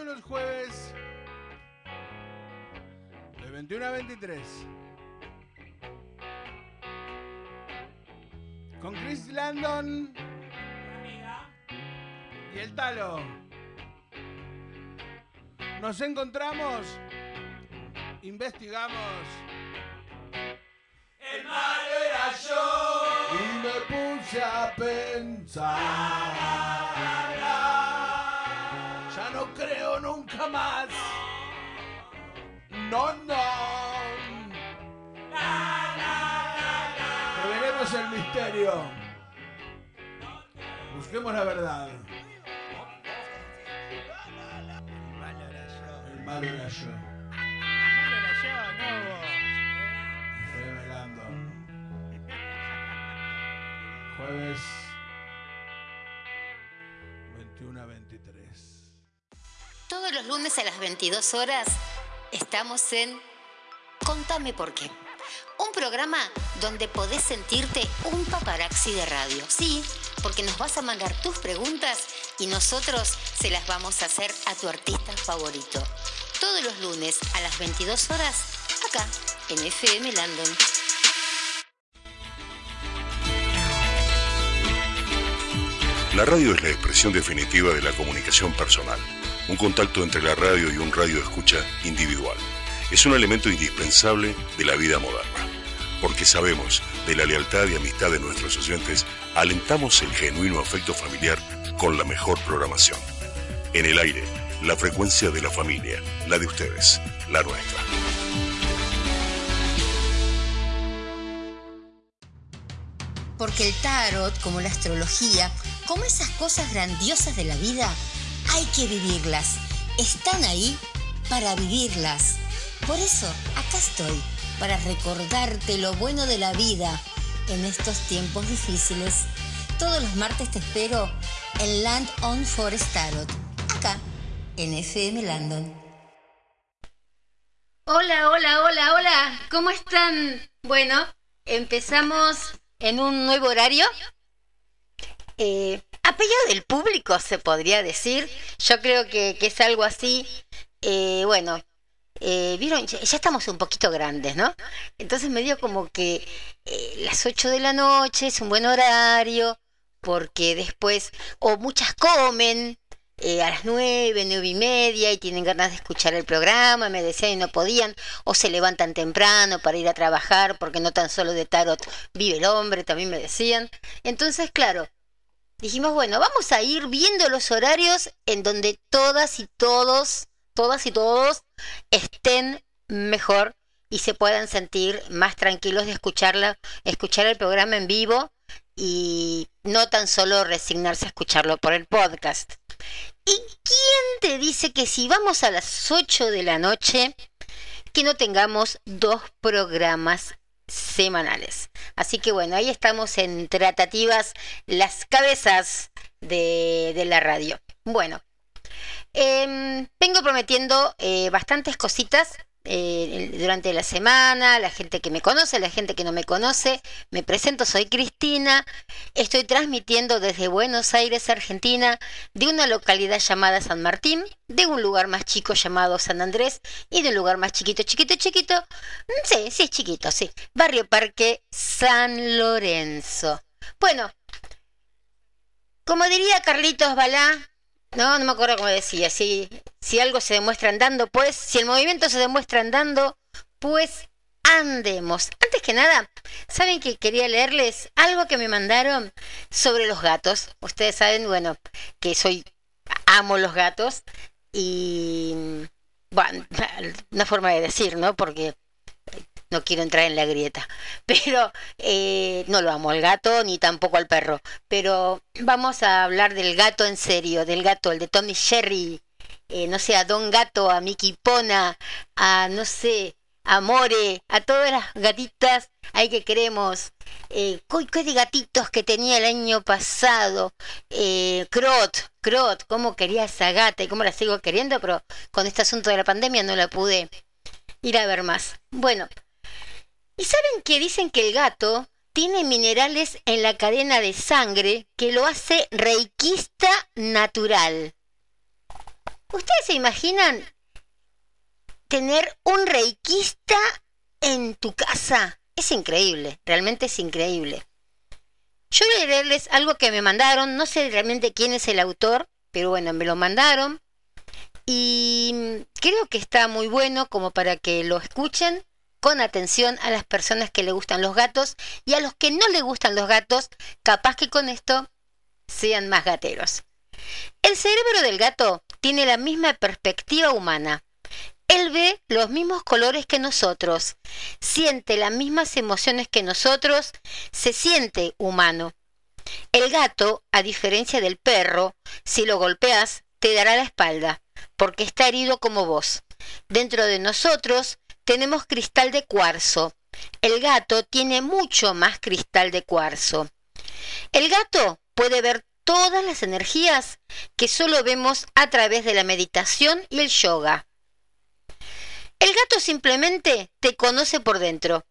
todos los jueves de 21 a 23. Con Chris Landon y el Talo. Nos encontramos, investigamos. El malo era yo. Y me puse a pensar. Creo nunca más. No, no. Revelemos el misterio. Busquemos la verdad. El malo era yo. El malo era yo. No. Revelando. Jueves Todos los lunes a las 22 horas estamos en Contame por qué. Un programa donde podés sentirte un paparazzi de radio. Sí, porque nos vas a mandar tus preguntas y nosotros se las vamos a hacer a tu artista favorito. Todos los lunes a las 22 horas, acá, en FM Landon. La radio es la expresión definitiva de la comunicación personal, un contacto entre la radio y un radio escucha individual. Es un elemento indispensable de la vida moderna, porque sabemos de la lealtad y amistad de nuestros oyentes, alentamos el genuino afecto familiar con la mejor programación. En el aire, la frecuencia de la familia, la de ustedes, la nuestra. Porque el tarot, como la astrología, como esas cosas grandiosas de la vida, hay que vivirlas. Están ahí para vivirlas. Por eso, acá estoy, para recordarte lo bueno de la vida en estos tiempos difíciles. Todos los martes te espero en Land on Forest Tarot, acá, en FM Landon. Hola, hola, hola, hola, ¿cómo están? Bueno, empezamos en un nuevo horario. Eh, a pedido del público, se podría decir. Yo creo que, que es algo así. Eh, bueno, eh, vieron, ya, estamos un poquito grandes, ¿no? Entonces me dio como que eh, las 8 de la noche es un buen horario, porque después, o muchas comen eh, a las 9, 9 y media y tienen ganas de escuchar el programa, me decían y no podían, o se levantan temprano para ir a trabajar, porque no tan solo de tarot vive el hombre, también me decían. Entonces, claro, dijimos, bueno, vamos a ir viendo los horarios en donde todas y todos, todas y todos estén mejor y se puedan sentir más tranquilos de escucharla, escuchar el programa en vivo y no tan solo resignarse a escucharlo por el podcast. ¿Y quién te dice que si vamos a las 8 de la noche, que no tengamos dos programas semanales? Así que bueno, ahí estamos en tratativas las cabezas de, de la radio. Bueno, em, vengo prometiendo eh, bastantes cositas eh, durante la semana, la gente que me conoce, la gente que no me conoce. Me presento, soy Cristina. Estoy transmitiendo desde Buenos Aires, Argentina, de una localidad llamada San Martín, de un lugar más chico llamado San Andrés y de un lugar más chiquito, chiquito, chiquito. mm, Sí, sí es chiquito, sí. Barrio Parque San Lorenzo. Bueno, como diría Carlitos Balá, no, no me acuerdo cómo decía. Si, si algo se demuestra andando, pues, si el movimiento se demuestra andando, pues andemos. Antes que nada, ¿saben que quería leerles algo que me mandaron sobre los gatos? Ustedes saben, bueno, que soy, amo los gatos y, bueno, una forma de decir, ¿no? Porque no quiero entrar en la grieta, pero eh, no lo amo al gato ni tampoco al perro. Pero vamos a hablar del gato en serio, del gato, el de Tommy Jerry, eh, no sé, a Don Gato, a Mickey Pona, a no sé, a More, a todas las gatitas ahí que queremos. Eh, ¿cu- ¿Qué de gatitos que tenía el año pasado? Eh, Crot, Crot, cómo quería esa gata y cómo la sigo queriendo, pero con este asunto de la pandemia no la pude ir a ver más. Bueno, ¿y saben que dicen que el gato tiene minerales en la cadena de sangre que lo hace reikista natural? ¿Ustedes se imaginan tener un reikista en tu casa? Es increíble, realmente es increíble. Yo voy a leerles algo que me mandaron, no sé realmente quién es el autor, pero bueno, me lo mandaron y creo que está muy bueno como para que lo escuchen con atención a las personas que le gustan los gatos y a los que no le gustan los gatos, capaz que con esto sean más gateros. El cerebro del gato tiene la misma perspectiva humana. Él ve los mismos colores que nosotros, siente las mismas emociones que nosotros, se siente humano. El gato, a diferencia del perro, si lo golpeas, te dará la espalda, porque está herido como vos. Dentro de nosotros tenemos cristal de cuarzo. El gato tiene mucho más cristal de cuarzo. El gato puede ver todas las energías que solo vemos a través de la meditación y el yoga. El gato simplemente te conoce por dentro.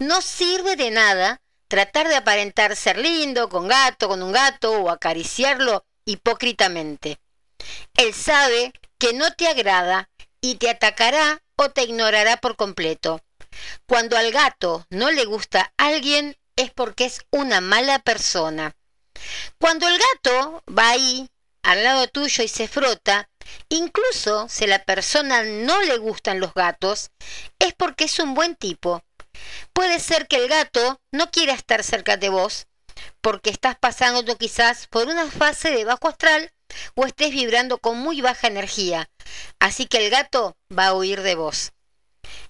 No sirve de nada tratar de aparentar ser lindo con gato, con un gato o acariciarlo hipócritamente. Él sabe que no te agrada y te atacará o te ignorará por completo. Cuando al gato no le gusta alguien es porque es una mala persona. Cuando el gato va ahí al lado tuyo y se frota, incluso si a la persona no le gustan los gatos, es porque es un buen tipo. Puede ser que el gato no quiera estar cerca de vos, porque estás pasando quizás por una fase de bajo astral o estés vibrando con muy baja energía, así que el gato va a huir de vos.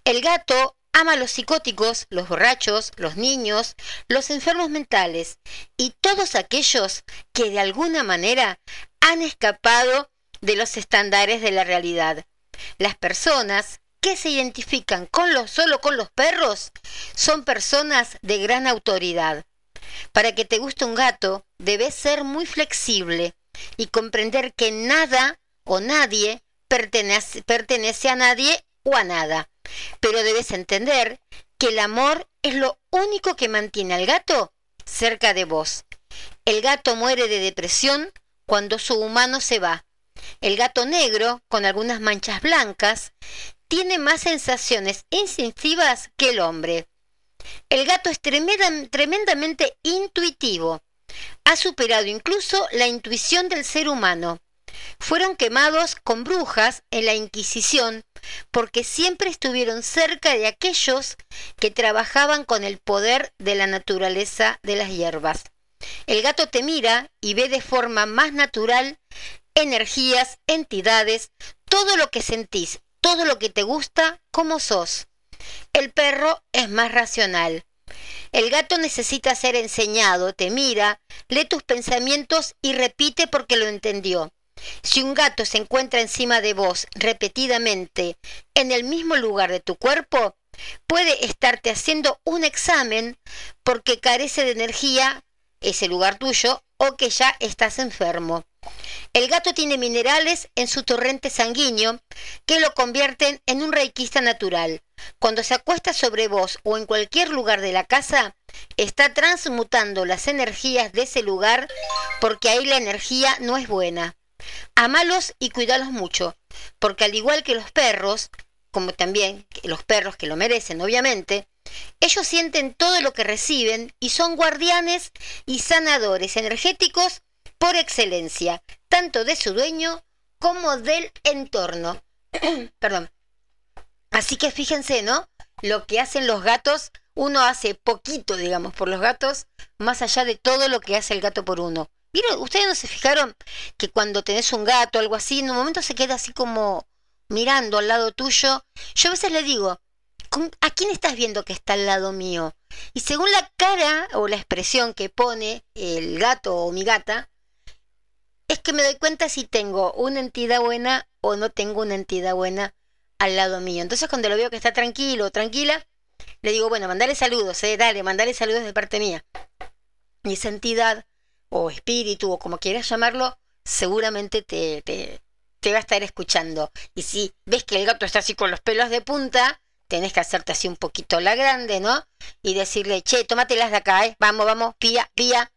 El gato ama a los psicóticos, los borrachos, los niños, los enfermos mentales y todos aquellos que de alguna manera han escapado de los estándares de la realidad. Las personas que se identifican con los, solo con los perros son personas de gran autoridad. Para que te guste un gato, debes ser muy flexible y comprender que nada o nadie pertenece, pertenece a nadie o a nada. Pero debes entender que el amor es lo único que mantiene al gato cerca de vos. El gato muere de depresión cuando su humano se va. El gato negro, con algunas manchas blancas, tiene más sensaciones instintivas que el hombre. El gato es tremendamente intuitivo. Ha superado incluso la intuición del ser humano. Fueron quemados con brujas en la Inquisición porque siempre estuvieron cerca de aquellos que trabajaban con el poder de la naturaleza de las hierbas. El gato te mira y ve de forma más natural energías, entidades, todo lo que sentís, todo lo que te gusta, como sos. El perro es más racional. El gato necesita ser enseñado, te mira, lee tus pensamientos y repite porque lo entendió. Si un gato se encuentra encima de vos repetidamente en el mismo lugar de tu cuerpo, puede estarte haciendo un examen porque carece de energía ese lugar tuyo o que ya estás enfermo. El gato tiene minerales en su torrente sanguíneo que lo convierten en un reikista natural. Cuando se acuesta sobre vos o en cualquier lugar de la casa, está transmutando las energías de ese lugar porque ahí la energía no es buena. Amalos y cuidalos mucho, porque al igual que los perros, como también los perros que lo merecen, obviamente, ellos sienten todo lo que reciben y son guardianes y sanadores energéticos por excelencia, tanto de su dueño como del entorno. Perdón. Así que fíjense, ¿no? Lo que hacen los gatos, uno hace poquito, digamos, por los gatos, más allá de todo lo que hace el gato por uno. ¿Vieron? ¿Ustedes no se fijaron que cuando tenés un gato o algo así, en un momento se queda así como mirando al lado tuyo? Yo a veces le digo, ¿a quién estás viendo que está al lado mío? Y según la cara o la expresión que pone el gato o mi gata, es que me doy cuenta si tengo una entidad buena o no tengo una entidad buena al lado mío. Entonces cuando lo veo que está tranquilo o tranquila, le digo, bueno, mandale saludos, eh, dale, mandale saludos de parte mía. Y esa entidad o espíritu o como quieras llamarlo, seguramente te, te, va a estar escuchando. Y si ves que el gato está así con los pelos de punta, tenés que hacerte así un poquito la grande, ¿no? Y decirle, che, tómatelas de acá, ¿eh? Vamos, vamos, pía, pía.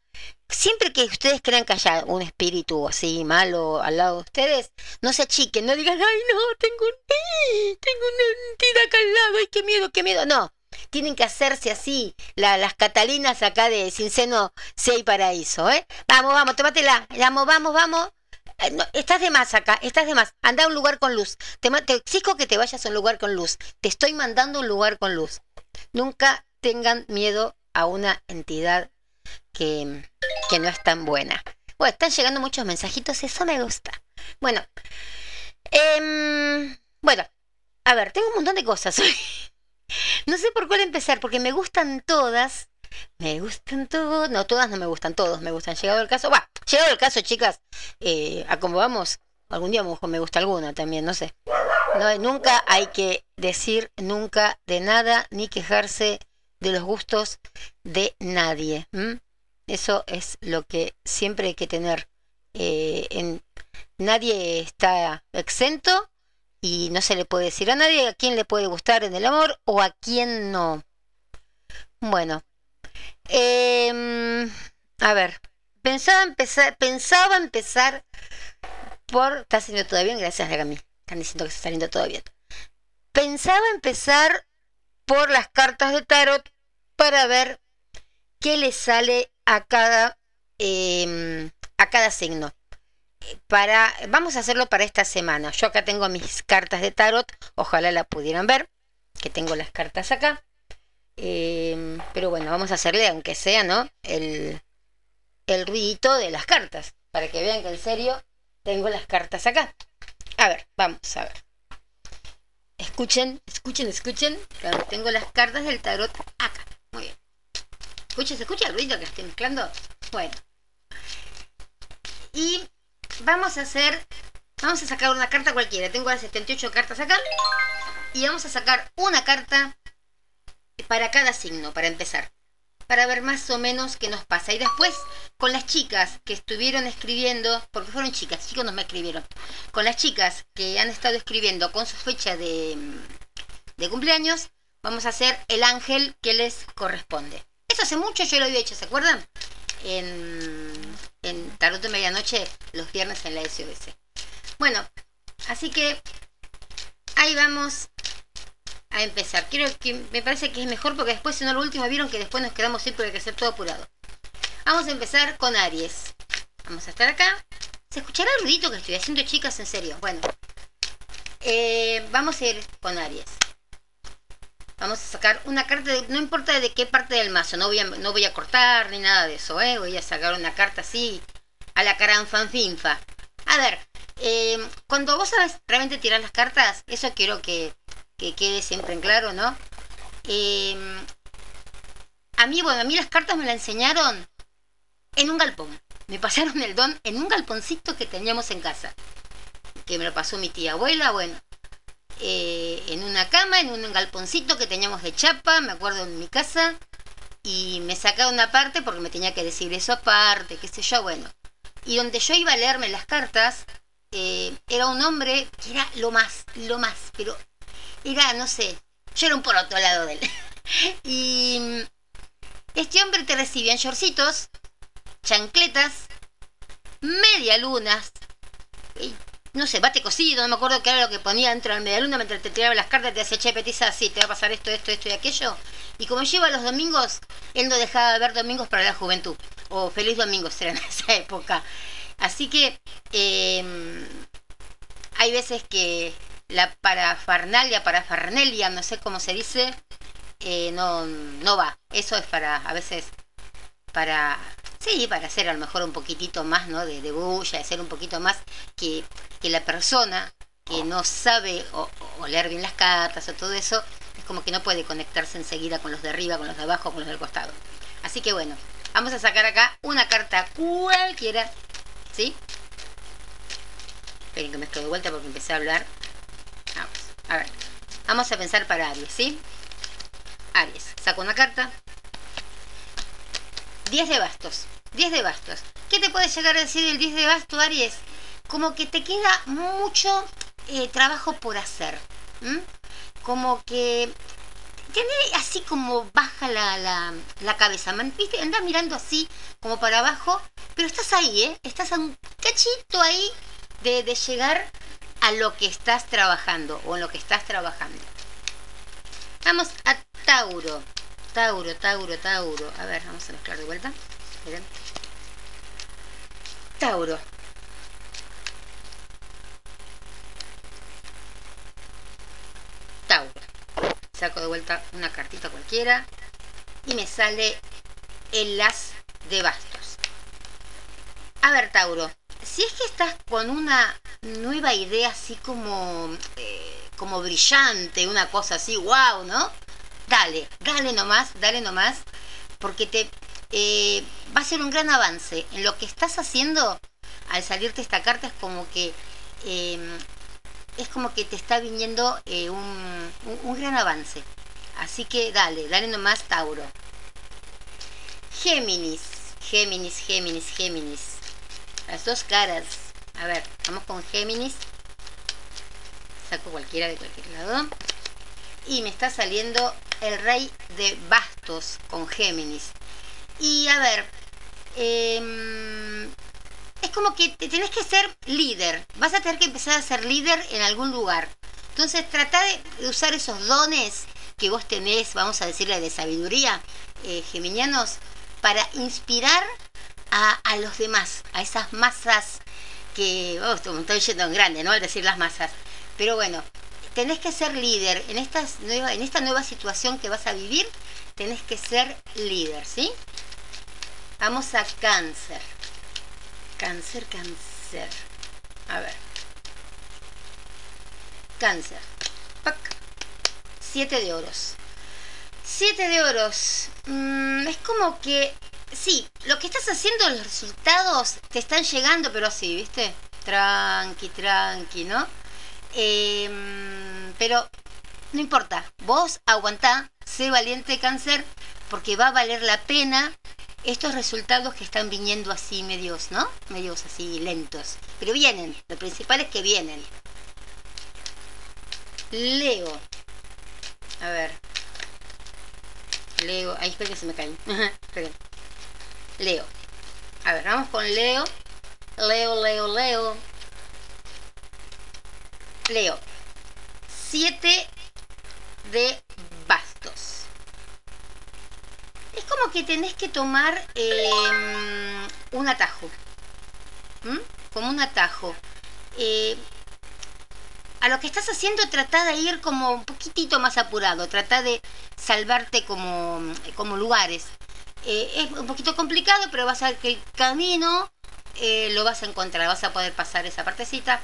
Siempre que ustedes crean que haya un espíritu así malo al lado de ustedes, no se achiquen, no digan, ay no, tengo, un, tengo una entidad acá al lado, ay qué miedo, qué miedo. No, tienen que hacerse así, las Catalinas acá de Sin Seno, si paraíso, ¿eh? Vamos, vamos, tómatela, vamos, vamos, vamos. Eh, estás de más acá, estás de más. Anda a un lugar con luz. Te, te exijo que te vayas a un lugar con luz. Te estoy mandando a un lugar con luz. Nunca tengan miedo a una entidad que, no es tan buena. Bueno, están llegando muchos mensajitos, eso me gusta. Bueno, eh, bueno, a ver, tengo un montón de cosas. No sé por cuál empezar, porque me gustan todas. Me gustan todas. No, todas no me gustan, todos me gustan. Llegado el caso, va, llegado el caso, chicas, eh, vamos, algún día me gusta alguna también, no sé. No, nunca hay que decir nunca de nada ni quejarse de los gustos de nadie. Eso es lo que siempre hay que tener. Eh, en, nadie está exento y no se le puede decir a nadie a quién le puede gustar en el amor o a quién no. Bueno, em, a ver, pensaba empezar, pensaba empezar por... Está saliendo todo bien, gracias mí. Están diciendo que está saliendo todo bien. Pensaba empezar por las cartas de tarot para ver qué le sale a cada, em, a cada signo para, vamos a hacerlo para esta semana. Yo acá tengo mis cartas de tarot, ojalá la pudieran ver, que tengo las cartas acá. Em, pero bueno, vamos a hacerle, aunque sea, ¿no? El, el ruidito de las cartas, para que vean que en serio tengo las cartas acá. A ver, vamos a ver. Escuchen, escuchen, escuchen. Tengo las cartas del tarot acá. Muy bien. Escuchen, ¿se escucha el ruido que estoy mezclando? Bueno. Y vamos a hacer, vamos a sacar una carta cualquiera. Tengo las 78 cartas acá. Y vamos a sacar una carta para cada signo, para empezar. Para ver más o menos qué nos pasa. Y después, con las chicas que estuvieron escribiendo, porque fueron chicas, chicos no me escribieron. Con las chicas que han estado escribiendo con su fecha de, de cumpleaños, vamos a hacer el ángel que les corresponde. Hace mucho yo lo había hecho, ¿se acuerdan? En en Tarot de Medianoche los viernes en la SOS. Bueno, así que ahí vamos a empezar. Quiero me parece que es mejor porque después, si no, lo último vieron que después nos quedamos siempre hay que hacer todo apurado. Vamos a empezar con Aries. Vamos a estar acá. ¿Se escuchará el ruidito que estoy haciendo, chicas? En serio. Bueno, eh, vamos a ir con Aries. Vamos a sacar una carta, no importa de qué parte del mazo, no voy a, no voy a cortar ni nada de eso, ¿eh? Voy a sacar una carta así, a la caranfanfinfa. A ver, eh, cuando vos sabes realmente tirar las cartas, eso quiero que, quede siempre en claro, ¿no? Eh, a mí, bueno, a mí las cartas me las enseñaron en un galpón. Me pasaron el don en un galponcito que teníamos en casa. Que me lo pasó mi tía abuela, bueno. Eh, en una cama, en un galponcito que teníamos de chapa, me acuerdo en mi casa, y me sacaba una parte porque me tenía que decir eso aparte, qué sé yo, bueno. Y donde yo iba a leerme las cartas, eh, era un hombre que era lo más, lo más, pero era, no sé, yo era un por otro lado de él. y este hombre te recibía en shortcitos, chancletas, media lunas, no sé, bate cocido, no me acuerdo qué era lo que ponía dentro de la media luna mientras te tiraba las cartas, te decía, che, petiza, sí, te va a pasar esto, esto, esto y aquello. Y como lleva los domingos, él no dejaba de ver domingos para la juventud. O feliz domingo era en esa época. Así que em, hay veces que la parafarnalia, parafarnelia, no sé cómo se dice, eh, no, no va. Eso es para, a veces, para Sí, para hacer a lo mejor un poquitito más, ¿no? De, bulla, de ser un poquito más que, que la persona que no sabe o, leer bien las cartas o todo eso, es como que no puede conectarse enseguida con los de arriba, con los de abajo, con los del costado. Así que bueno, vamos a sacar acá una carta cualquiera, ¿sí? Esperen que me estoy de vuelta porque empecé a hablar. Vamos, a ver. Vamos a pensar para Aries, ¿sí? Aries, saco una carta, 10 de bastos. 10 de bastos. ¿Qué te puede llegar a decir el 10 de bastos, Aries? Como que te queda mucho eh, trabajo por hacer. Como que mantener así como baja la, la, cabeza. ¿Viste? Andás mirando así como para abajo, pero estás ahí, ¿eh? Estás a un cachito ahí de, de llegar a lo que estás trabajando o en lo que estás trabajando. Vamos a Tauro. Tauro, Tauro, Tauro. A ver, vamos a mezclar de vuelta. Miren. Tauro. Tauro. Saco de vuelta una cartita cualquiera y me sale el as de bastos. A ver, Tauro, si es que estás con una nueva idea así como, eh, como brillante, una cosa así, wow, ¿no? Dale, dale nomás, dale nomás, porque te eh, va a ser un gran avance. En lo que estás haciendo, al salirte esta carta, es como que eh, es como que te está viniendo eh, un- un gran avance. Así que dale, dale nomás, Tauro. Géminis, Géminis, Géminis, Géminis. Las dos caras. A ver, vamos con Géminis. Saco cualquiera de cualquier lado. Y me está saliendo el rey de bastos con Géminis. Y a ver, em, es como que te tenés que ser líder. Vas a tener que empezar a ser líder en algún lugar. Entonces trata de usar esos dones que vos tenés, vamos a decirle de sabiduría, eh, geminianos, para inspirar a, a los demás, a esas masas que, oh, estoy yendo en grande, ¿no? Al decir las masas. Pero bueno, tenés que ser líder. En, estas nueva, en esta nueva situación que vas a vivir, tenés que ser líder, ¿sí? Vamos a cáncer. Cáncer, cáncer. A ver. Cáncer. Pac. Siete de oros. Siete de oros. Mm, es como que, sí, lo que estás haciendo, los resultados te están llegando, pero así, ¿viste? Tranqui, tranqui, ¿no? Em, pero no importa, vos aguantá, sé valiente cáncer, porque va a valer la pena estos resultados que están viniendo así medios, ¿no? Medios así lentos. Pero vienen, lo principal es que vienen. Leo. A ver. Leo. Ahí espera que se me cae. Leo. A ver, vamos con Leo. Leo, Leo, Leo. Leo. Siete de. Es como que tenés que tomar eh, un atajo. ¿Mm? Como un atajo. Eh, a lo que estás haciendo trata de ir como un poquitito más apurado, trata de salvarte como, como lugares. Eh, es un poquito complicado, pero vas a ver que el camino eh, lo vas a encontrar, vas a poder pasar esa partecita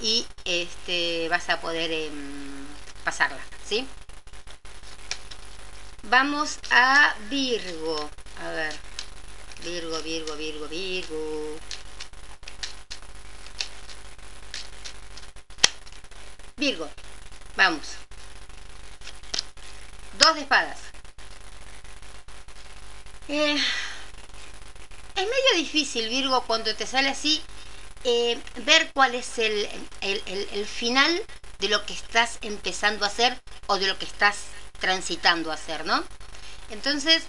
y este vas a poder em, pasarla, ¿sí? Vamos a Virgo. A ver. Virgo, Virgo, Virgo, Virgo. Virgo. Vamos. Dos de espadas. Eh, es medio difícil, Virgo, cuando te sale así, eh, ver cuál es el, el- el- el final de lo que estás empezando a hacer o de lo que estás transitando a hacer, ¿no? Entonces,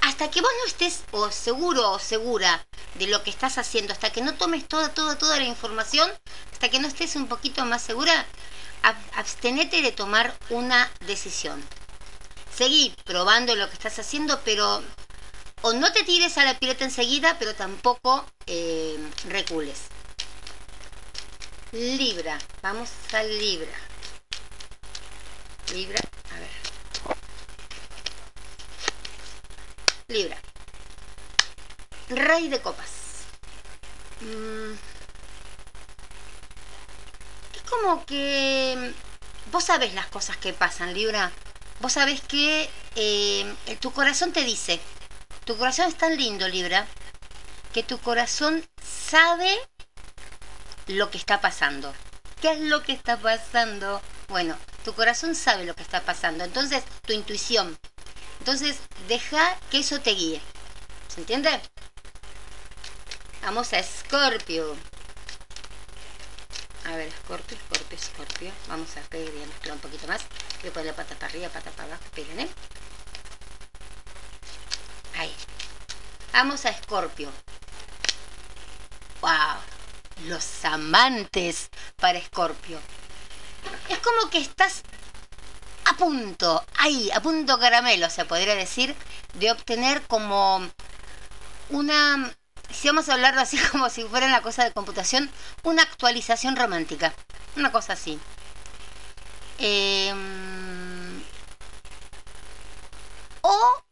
hasta que vos no estés o seguro o segura de lo que estás haciendo, hasta que no tomes toda, toda, toda la información, hasta que no estés un poquito más segura, ab- abstenete de tomar una decisión. Seguí probando lo que estás haciendo, pero o no te tires a la pileta enseguida, pero tampoco eh, recules. Libra, vamos a Libra. Libra, a ver. Libra. Rey de copas. Mm. Es como que vos sabés las cosas que pasan, Libra. Vos sabés que eh, tu corazón te dice, tu corazón es tan lindo, Libra, que tu corazón sabe lo que está pasando. ¿Qué es lo que está pasando? Bueno, tu corazón sabe lo que está pasando. Entonces, tu intuición. Entonces, deja que eso te guíe. ¿Se entiende? Vamos a Escorpio. A ver, Escorpio, Escorpio, Escorpio. Vamos a pedir y a mezclar un poquito más. Voy a poner la pata para arriba, pata para abajo, esperen, ¿eh? Ahí. Vamos a Escorpio. ¡Wow! Los amantes para Escorpio. Es como que estás a punto, ahí, a punto caramelo, se podría decir, de obtener como una, si vamos a hablarlo así como si fuera una cosa de computación, una actualización romántica. Una cosa así. Em, o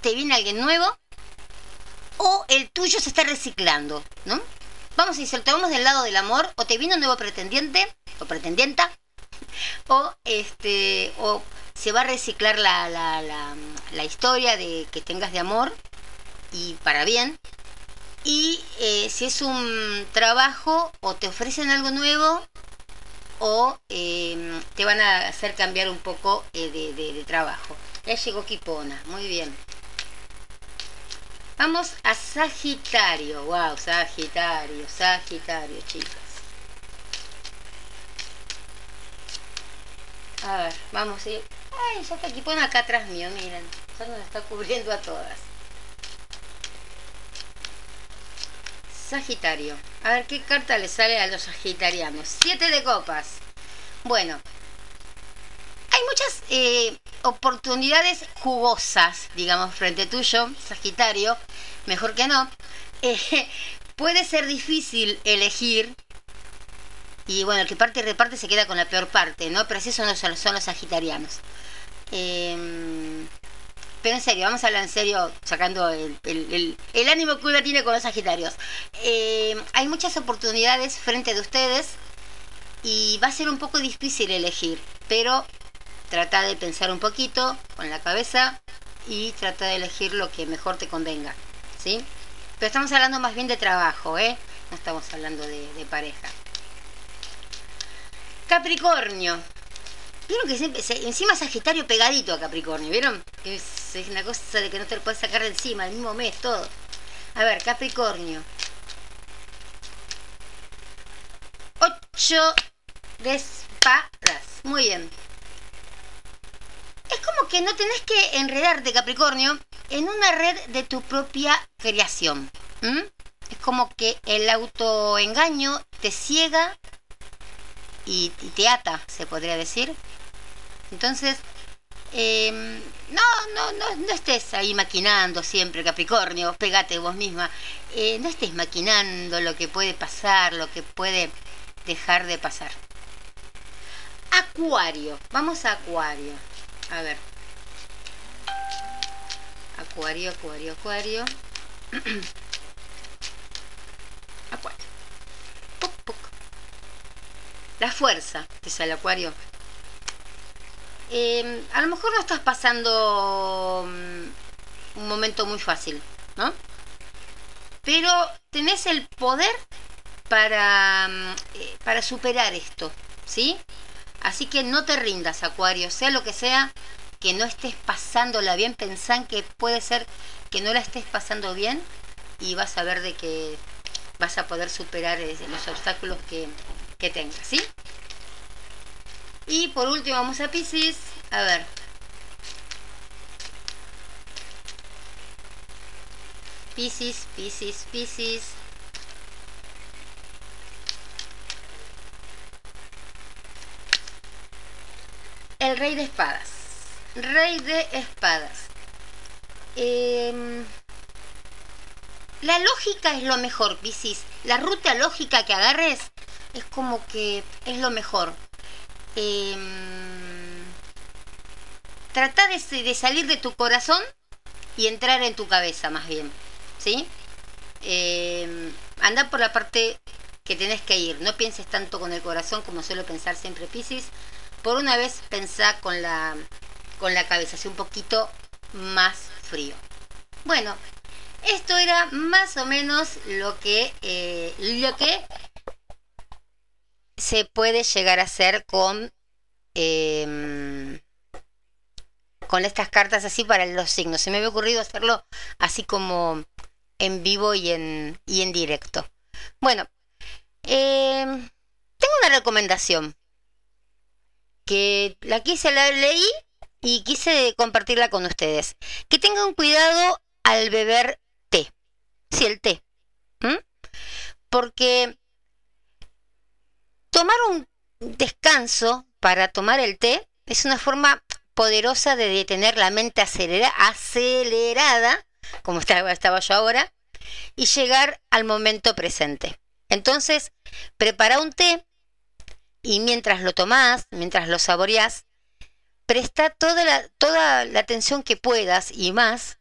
te viene alguien nuevo, o el tuyo se está reciclando, ¿no? Vamos te vamos del lado del amor, o te viene un nuevo pretendiente, o pretendienta, o este, o se va a reciclar la, la, la, historia de que tengas de amor, y para bien. Y eh, si es un trabajo, o te ofrecen algo nuevo, o eh, te van a hacer cambiar un poco eh, de, de, de trabajo. Ya llegó Kipona, muy bien. Vamos a Sagitario. Wow, Sagitario, Sagitario, chicas. A ver, vamos ir. Ay, ya está aquí, pon acá atrás mío, miren. Ya nos está cubriendo a todas. Sagitario. A ver qué carta le sale a los sagitarianos. Siete de copas. Bueno. Hay muchas eh, oportunidades jugosas, digamos, frente tuyo, Sagitario. Mejor que no. Eh, puede ser difícil elegir y bueno, el que parte y reparte se queda con la peor parte, ¿no? Pero así son los, son los sagitarianos. Eh, pero en serio, vamos a hablar en serio, sacando el, el, ánimo que uno tiene con los sagitarios. Eh, hay muchas oportunidades frente de ustedes y va a ser un poco difícil elegir, pero trata de pensar un poquito con la cabeza y trata de elegir lo que mejor te convenga, ¿sí? Pero estamos hablando más bien de trabajo, ¿eh? No estamos hablando de, de pareja. Capricornio. ¿Vieron que se, encima Sagitario pegadito a Capricornio? ¿Vieron? Es, es, una cosa de que no te lo puedes sacar de encima, el mismo mes, todo. A ver, Capricornio. 8 de espadas. Muy bien. Es como que no tenés que enredarte, Capricornio, en una red de tu propia creación. Es como que el autoengaño te ciega y, y te ata, se podría decir. Entonces, eh, no, no, no, no estés ahí maquinando siempre, Capricornio, pegate vos misma. Eh, no estés maquinando lo que puede pasar, lo que puede dejar de pasar. Acuario, vamos a Acuario. A ver. Acuario, Acuario, Acuario. Acuario. La fuerza, dice el Acuario. Eh, a lo mejor no estás pasando um, un momento muy fácil, ¿no? Pero tenés el poder para, eh, para superar esto, ¿sí? Así que no te rindas, Acuario, sea lo que sea, que no estés pasándola bien, pensan que puede ser que no la estés pasando bien y vas a ver de que vas a poder superar eh, los obstáculos que, que tengas, ¿sí? Y por último vamos a Pisces. A ver. Pisces, Pisces, Pisces. El rey de espadas. Rey de espadas. Eh, la lógica es lo mejor, Piscis. La ruta lógica que agarres es como que es lo mejor. Eh, trata de, salir de tu corazón y entrar en tu cabeza, más bien. ¿Sí? Eh, anda por la parte que tenés que ir. No pienses tanto con el corazón como suelo pensar siempre Piscis. Por una vez pensá con la, con la cabeza, así un poquito más frío. Bueno, esto era más o menos lo que, eh, lo que se puede llegar a hacer con, eh, con estas cartas así para los signos. Se me había ocurrido hacerlo así como en vivo y en, y en directo. Bueno, eh, tengo una recomendación. que la quise, la leí y quise compartirla con ustedes. Que tengan cuidado al beber té. Sí, el té. Porque tomar un descanso para tomar el té es una forma poderosa de detener la mente acelera- acelerada, como estaba, yo ahora, y llegar al momento presente. Entonces, prepara un té y mientras lo tomás, mientras lo saboreás, presta toda la, toda la atención que puedas y más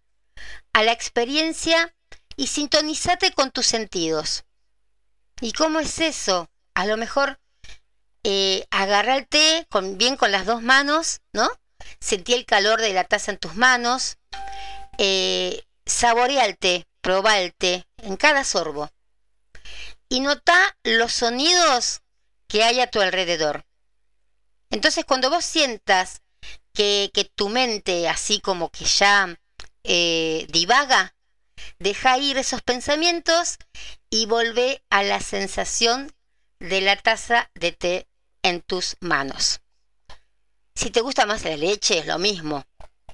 a la experiencia y sintonízate con tus sentidos. ¿Y cómo es eso? A lo mejor eh, agarra el té con, bien con las dos manos, ¿no? Sentí el calor de la taza en tus manos. Eh, saborea el té, proba el té en cada sorbo. Y nota los sonidos que hay a tu alrededor. Entonces cuando vos sientas que, que tu mente así como que ya eh, divaga, deja ir esos pensamientos y volvé a la sensación de la taza de té en tus manos. Si te gusta más la leche, es lo mismo.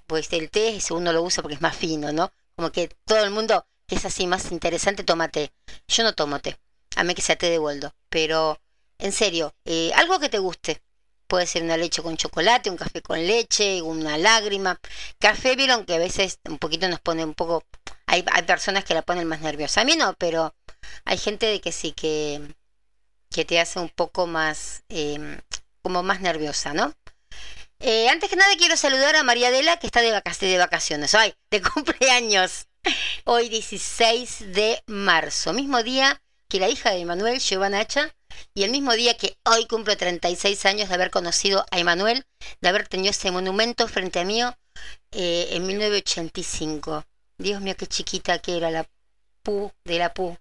Pues el té uno lo usa porque es más fino, ¿no? Como que todo el mundo que es así más interesante toma té. Yo no tomo té, a mí que sea té de boldo. Pero, en serio, eh, algo que te guste. Puede ser una leche con chocolate, un café con leche, una lágrima. Café, vieron que a veces un poquito nos pone un poco... Hay, hay personas que la ponen más nerviosa. A mí no, pero hay gente de que sí, que, que te hace un poco más, eh, como más nerviosa, ¿no? Eh, antes que nada quiero saludar a María Adela, que está de, vac de vacaciones, ay, de cumpleaños. Hoy 16 de marzo, mismo día que la hija de Emanuel, Giovanna Hacha, y el mismo día que hoy cumplo 36 años de haber conocido a Emanuel, de haber tenido ese monumento frente a mí eh, en 1985. Dios mío, qué chiquita que era la Pu de la Pu.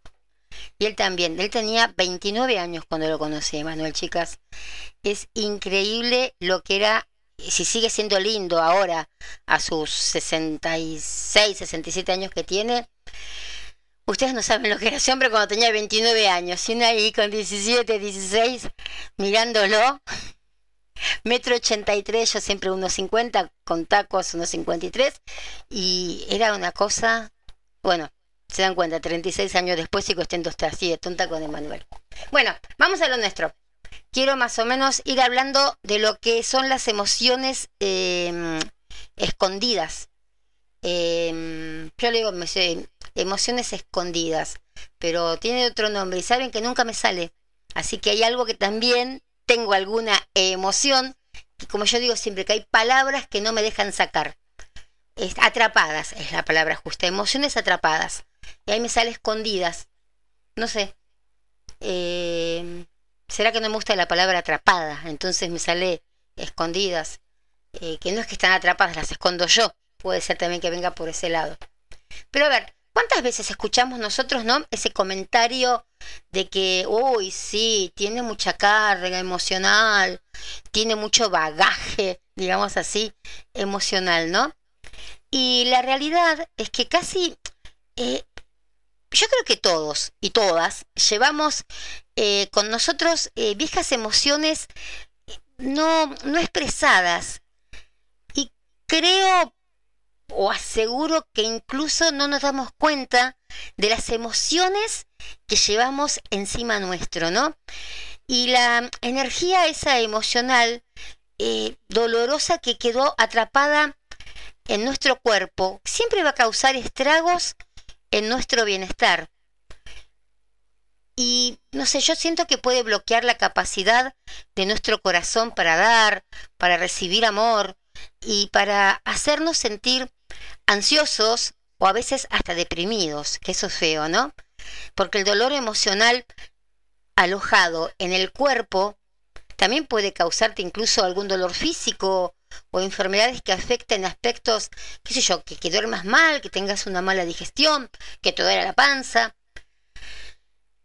Y él también, él tenía 29 años cuando lo conocí, Emanuel, chicas. Es increíble lo que era, si sigue siendo lindo ahora, a sus 66, 67 años que tiene. Ustedes no saben lo que era ese hombre cuando tenía 29 años. Y una ahí con 17, 16, mirándolo. Metro 83, yo siempre 1,50, con tacos 1,53. Y era una cosa, bueno, se dan cuenta, 36 años después sigo estando así de tonta con Emanuel. Bueno, vamos a lo nuestro. Quiero más o menos ir hablando de lo que son las emociones eh, escondidas. Eh, yo le digo emociones escondidas, pero tiene otro nombre y saben que nunca me sale. Así que hay algo que también tengo alguna emoción, y como yo digo siempre, que hay palabras que no me dejan sacar. Atrapadas es la palabra justa, emociones atrapadas. Y ahí me sale escondidas. No sé. Eh, ¿Será que no me gusta la palabra atrapada? Entonces me sale escondidas. Eh, que no es que están atrapadas, las escondo yo. Puede ser también que venga por ese lado. Pero a ver, ¿cuántas veces escuchamos nosotros, no? Ese comentario de que, uy, sí, tiene mucha carga emocional, tiene mucho bagaje, digamos así, emocional, ¿no? Y la realidad es que casi, eh, yo creo que todos y todas llevamos eh, con nosotros eh, viejas emociones no, no expresadas. Y creo o aseguro que incluso no nos damos cuenta de las emociones que llevamos encima nuestro, ¿no? Y la energía esa emocional eh, dolorosa que quedó atrapada en nuestro cuerpo siempre va a causar estragos en nuestro bienestar. Y no sé, yo siento que puede bloquear la capacidad de nuestro corazón para dar, para recibir amor y para hacernos sentir ansiosos o a veces hasta deprimidos, que eso es feo, ¿no? Porque el dolor emocional alojado en el cuerpo también puede causarte incluso algún dolor físico o enfermedades que afecten aspectos, qué sé yo, que, que duermas mal, que tengas una mala digestión, que te duele la panza.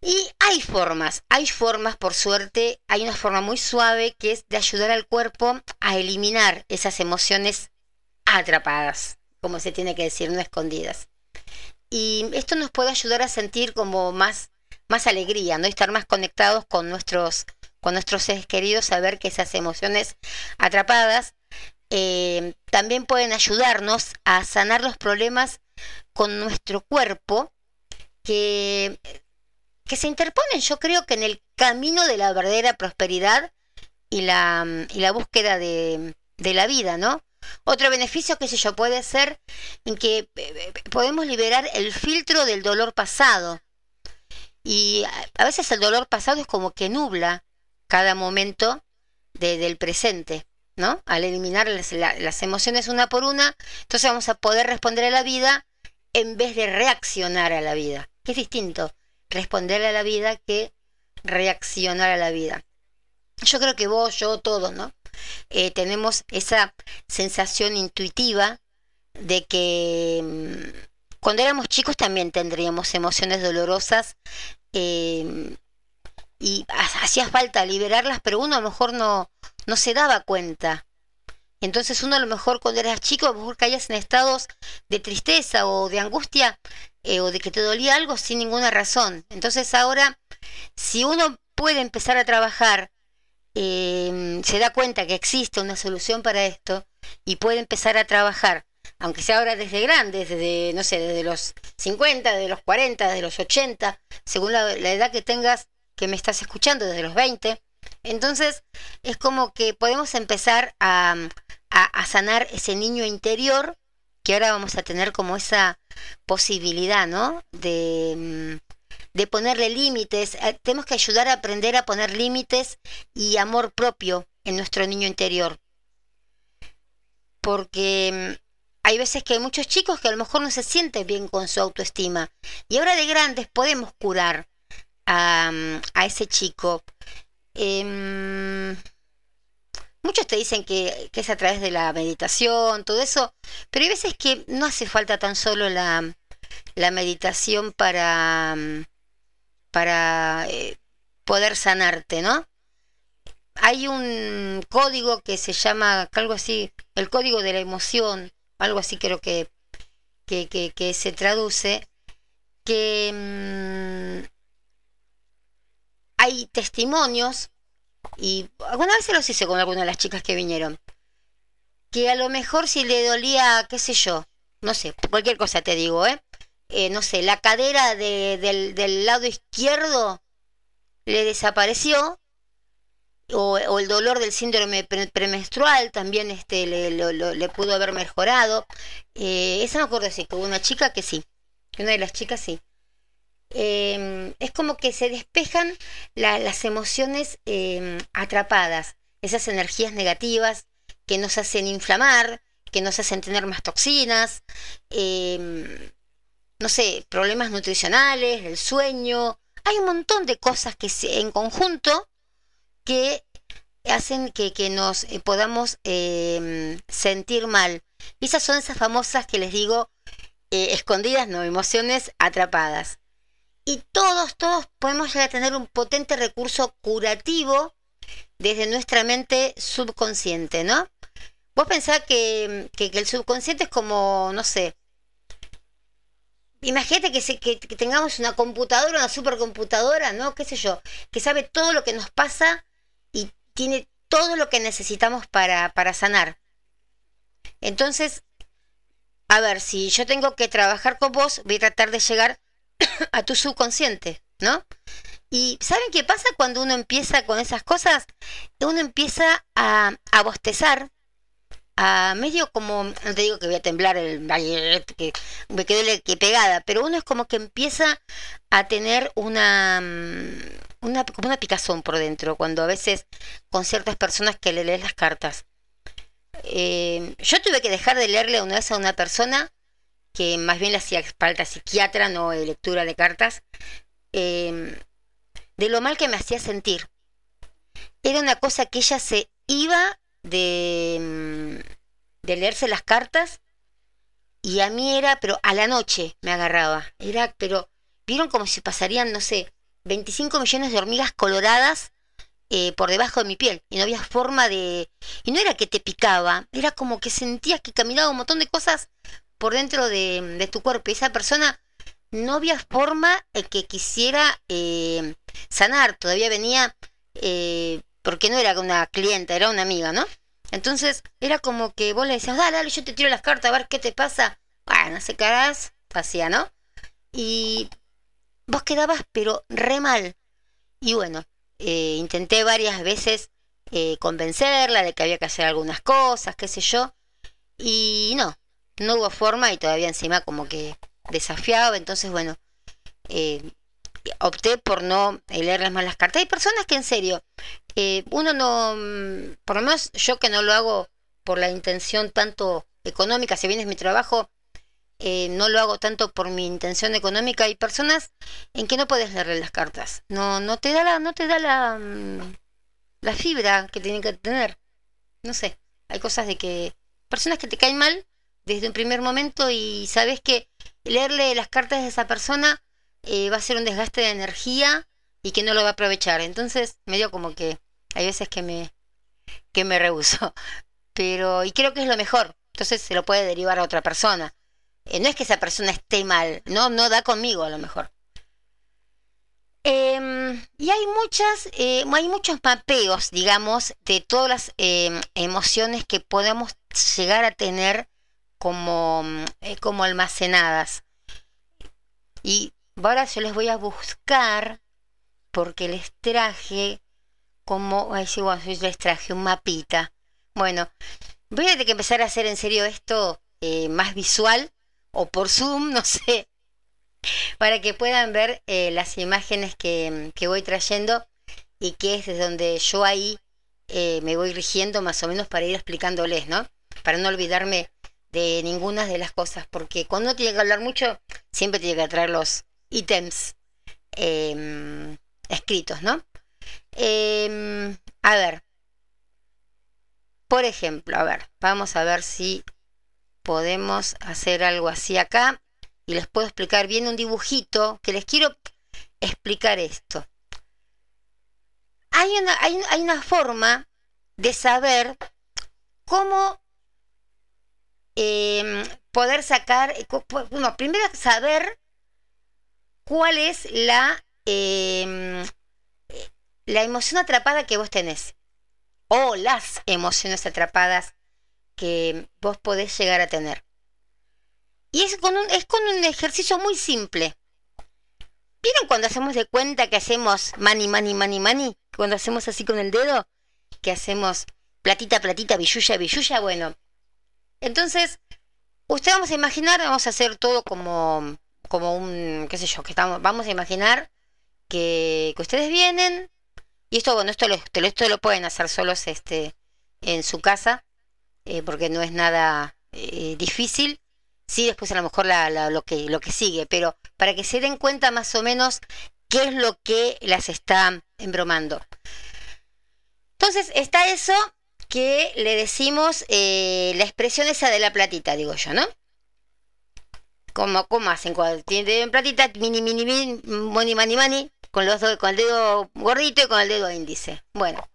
Y hay formas, hay formas, por suerte, hay una forma muy suave que es de ayudar al cuerpo a eliminar esas emociones atrapadas, como se tiene que decir, no escondidas. Y esto nos puede ayudar a sentir como más, más alegría, ¿no? estar más conectados con nuestros con nuestros seres queridos, saber que esas emociones atrapadas eh, también pueden ayudarnos a sanar los problemas con nuestro cuerpo que, que se interponen, yo creo que en el camino de la verdadera prosperidad y la, y la búsqueda de, de la vida, ¿no? Otro beneficio, qué sé yo, puede ser en que eh, eh, podemos liberar el filtro del dolor pasado. Y a veces el dolor pasado es como que nubla cada momento del presente, ¿no? Al eliminar las, emociones una por una, entonces vamos a poder responder a la vida en vez de reaccionar a la vida. Que es distinto responder a la vida que reaccionar a la vida. Yo creo que vos, yo, todos, ¿no? Eh, tenemos esa sensación intuitiva de que mm, cuando éramos chicos también tendríamos emociones dolorosas em, y hacía falta liberarlas, pero uno a lo mejor no, no se daba cuenta. Entonces uno a lo mejor cuando eras chico, a lo mejor caías en estados de tristeza o de angustia eh, o de que te dolía algo sin ninguna razón. Entonces ahora, si uno puede empezar a trabajar Em, se da cuenta que existe una solución para esto y puede empezar a trabajar, aunque sea ahora desde grandes, desde, no sé, desde los 50, desde los 40, desde los 80, según la, edad que tengas que me estás escuchando, desde los 20. Entonces, es como que podemos empezar a, a sanar ese niño interior que ahora vamos a tener como esa posibilidad, ¿no? De, mm, de ponerle límites. Eh, tenemos que ayudar a aprender a poner límites y amor propio en nuestro niño interior. Porque mm, hay veces que hay muchos chicos que a lo mejor no se sienten bien con su autoestima. Y ahora de grandes podemos curar a, mm, ese chico. Em, muchos te dicen que, que, es a través de la meditación, todo eso, pero hay veces que no hace falta tan solo la, meditación para, para eh, poder sanarte, ¿no? Hay un código que se llama algo así, el código de la emoción, algo así creo que, que, se traduce, que mm, hay testimonios, y alguna vez se los hice con alguna de las chicas que vinieron, que a lo mejor si le dolía, qué sé yo, no sé, cualquier cosa te digo, ¿eh? Eh, no sé, la cadera del, lado izquierdo le desapareció, o, el dolor del síndrome premenstrual también este, le, pudo haber mejorado. Eh, esa me acuerdo sí, que una chica que sí, una de las chicas sí. Em, es como que se despejan las emociones em, atrapadas, esas energías negativas que nos hacen inflamar, que nos hacen tener más toxinas. Eh, no sé, problemas nutricionales, el sueño. Hay un montón de cosas que se, en conjunto que hacen que, nos eh, podamos em, sentir mal. Y esas son esas famosas que les digo, eh, escondidas, no, emociones atrapadas. Y todos, todos podemos llegar a tener un potente recurso curativo desde nuestra mente subconsciente, ¿no? Vos pensás que, que el subconsciente es como, no sé, Imagínate que, que, tengamos una computadora, una supercomputadora, ¿no? ¿Qué sé yo? Que sabe todo lo que nos pasa y tiene todo lo que necesitamos para, para sanar. Entonces, a ver, si yo tengo que trabajar con vos, voy a tratar de llegar a tu subconsciente, ¿no? Y ¿saben qué pasa cuando uno empieza con esas cosas? Uno empieza a, a bostezar, a medio como, no te digo que voy a temblar, el, que me quedé que pegada, pero uno es como que empieza a tener una, mm, una, como una picazón por dentro, cuando a veces con ciertas personas que le lees las cartas. Eh, yo tuve que dejar de leerle una vez a una persona que más bien le hacía falta psiquiatra, no lectura de cartas, eh, de lo mal que me hacía sentir. Era una cosa que ella se iba de, mm, de leerse las cartas y a mí era, pero a la noche me agarraba. Era, pero vieron como si pasarían, no sé, 25 millones de hormigas coloradas eh, por debajo de mi piel y no había forma de... Y no era que te picaba, era como que sentías que caminaba un montón de cosas por dentro de, tu cuerpo. Y esa persona no había forma que quisiera eh, sanar, todavía venía eh, porque no era una clienta, era una amiga, ¿no? Entonces era como que vos le decías, dale, yo te tiro las cartas a ver qué te pasa. Bueno, se cagas, hacía, ¿no? Y vos quedabas pero re mal. Y bueno, eh, intenté varias veces eh, convencerla de que había que hacer algunas cosas, qué sé yo. Y no, no hubo forma y todavía encima como que desafiaba. Entonces, bueno, eh, opté por no leerles más las cartas. Hay personas que en serio, eh, uno no, mm, por lo menos yo que no lo hago por la intención tanto económica, si bien es mi trabajo, eh, no lo hago tanto por mi intención económica. Hay personas en que no puedes leerle las cartas. No, no te da la, no te da la, mm, la fibra que tienen que tener. No sé, hay cosas de que personas que te caen mal desde un primer momento y sabes que leerle las cartas de esa persona eh, va a ser un desgaste de energía y que no lo va a aprovechar. Entonces, medio como que hay veces que me, que me rehuso. Pero, y creo que es lo mejor. Entonces se lo puede derivar a otra persona. Eh, no es que esa persona esté mal, no, no da conmigo a lo mejor. Em, y hay muchas, eh, hay muchos mapeos, digamos, de todas las em, emociones que podemos llegar a tener como, eh, como almacenadas. Y ahora yo les voy a buscar porque les traje como, ay, sí, bueno, yo les traje un mapita. Bueno, voy a tener que empezar a hacer en serio esto eh, más visual o por Zoom, no sé, para que puedan ver eh, las imágenes que, que, voy trayendo y que es desde donde yo ahí me voy rigiendo más o menos para ir explicándoles, ¿no? Para no olvidarme de ninguna de las cosas, porque cuando uno tiene que hablar mucho, siempre tiene que traer los ítems eh, escritos, ¿no? Eh, a ver, por ejemplo, a ver, vamos a ver si podemos hacer algo así acá y les puedo explicar bien un dibujito que les quiero explicar esto. Hay una, hay, hay una forma de saber cómo eh, poder sacar, bueno, primero saber cuál es la, eh, la emoción atrapada que vos tenés o las emociones atrapadas que vos podés llegar a tener. Y es con un, es con un ejercicio muy simple. ¿Vieron cuando hacemos de cuenta que hacemos mani, mani, mani, mani? Cuando hacemos así con el dedo, que hacemos platita, platita, billulla, billulla, bueno. Entonces, usted vamos a imaginar, vamos a hacer todo como, como un, qué sé yo, que estamos, vamos a imaginar que, que ustedes vienen, y esto, bueno, esto lo, esto lo pueden hacer solos este, en su casa, eh, porque no es nada eh, difícil. Sí, después a lo mejor la, la, lo, que, lo que sigue, pero para que se den cuenta más o menos qué es lo que las está embromando. Entonces está eso que le decimos eh, la expresión esa de la platita, digo yo, ¿no? Como, ¿Cómo hacen cuando tienen platita? Mini, mini, mini, money, money, money con, los con el dedo gordito y con el dedo índice. Bueno.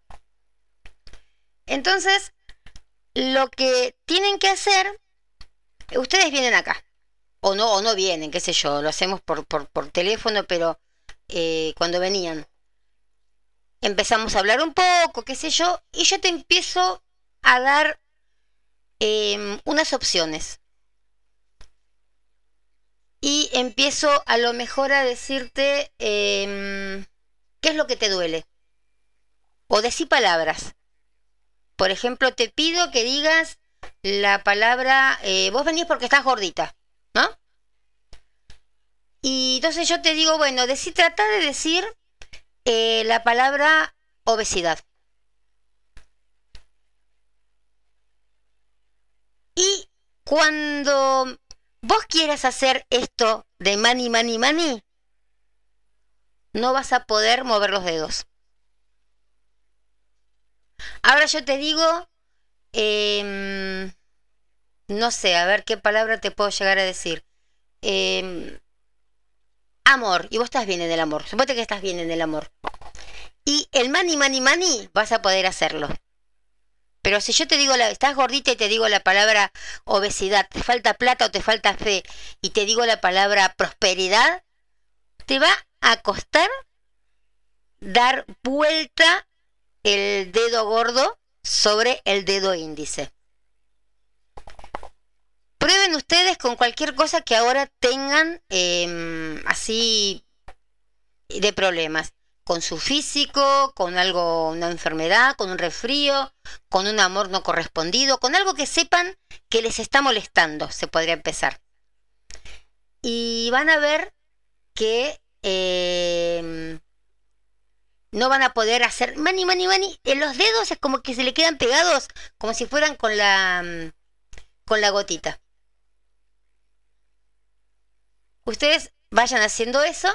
Entonces, lo que tienen que hacer, ustedes vienen acá. O no, o no vienen, qué sé yo, lo hacemos por, por, por teléfono, pero eh, cuando venían. Empezamos a hablar un poco, qué sé yo, y yo te empiezo a dar eh, unas opciones y empiezo a lo mejor a decirte eh, qué es lo que te duele. O decir palabras. Por ejemplo, te pido que digas la palabra, eh, vos venís porque estás gordita, ¿no? Y entonces yo te digo, bueno, decí, trata de decir eh, la palabra obesidad. Y cuando vos quieras hacer esto de money, money, money, no vas a poder mover los dedos. Ahora yo te digo, eh, no sé, a ver qué palabra te puedo llegar a decir. Eh, amor, y vos estás bien en el amor, suponte que estás bien en el amor. Y el money, money, money, vas a poder hacerlo. Pero si yo te digo, la, estás gordita y te digo la palabra obesidad, te falta plata o te falta fe, y te digo la palabra prosperidad, te va a costar dar vuelta el dedo gordo sobre el dedo índice. Prueben ustedes con cualquier cosa que ahora tengan em, así de problemas. Con su físico, con algo, una enfermedad, con un resfrío, con un amor no correspondido, con algo que sepan que les está molestando, se podría empezar. Y van a ver que em, no van a poder hacer mani, mani, mani. En los dedos es como que se le quedan pegados, como si fueran con la, con la gotita. Ustedes vayan haciendo eso.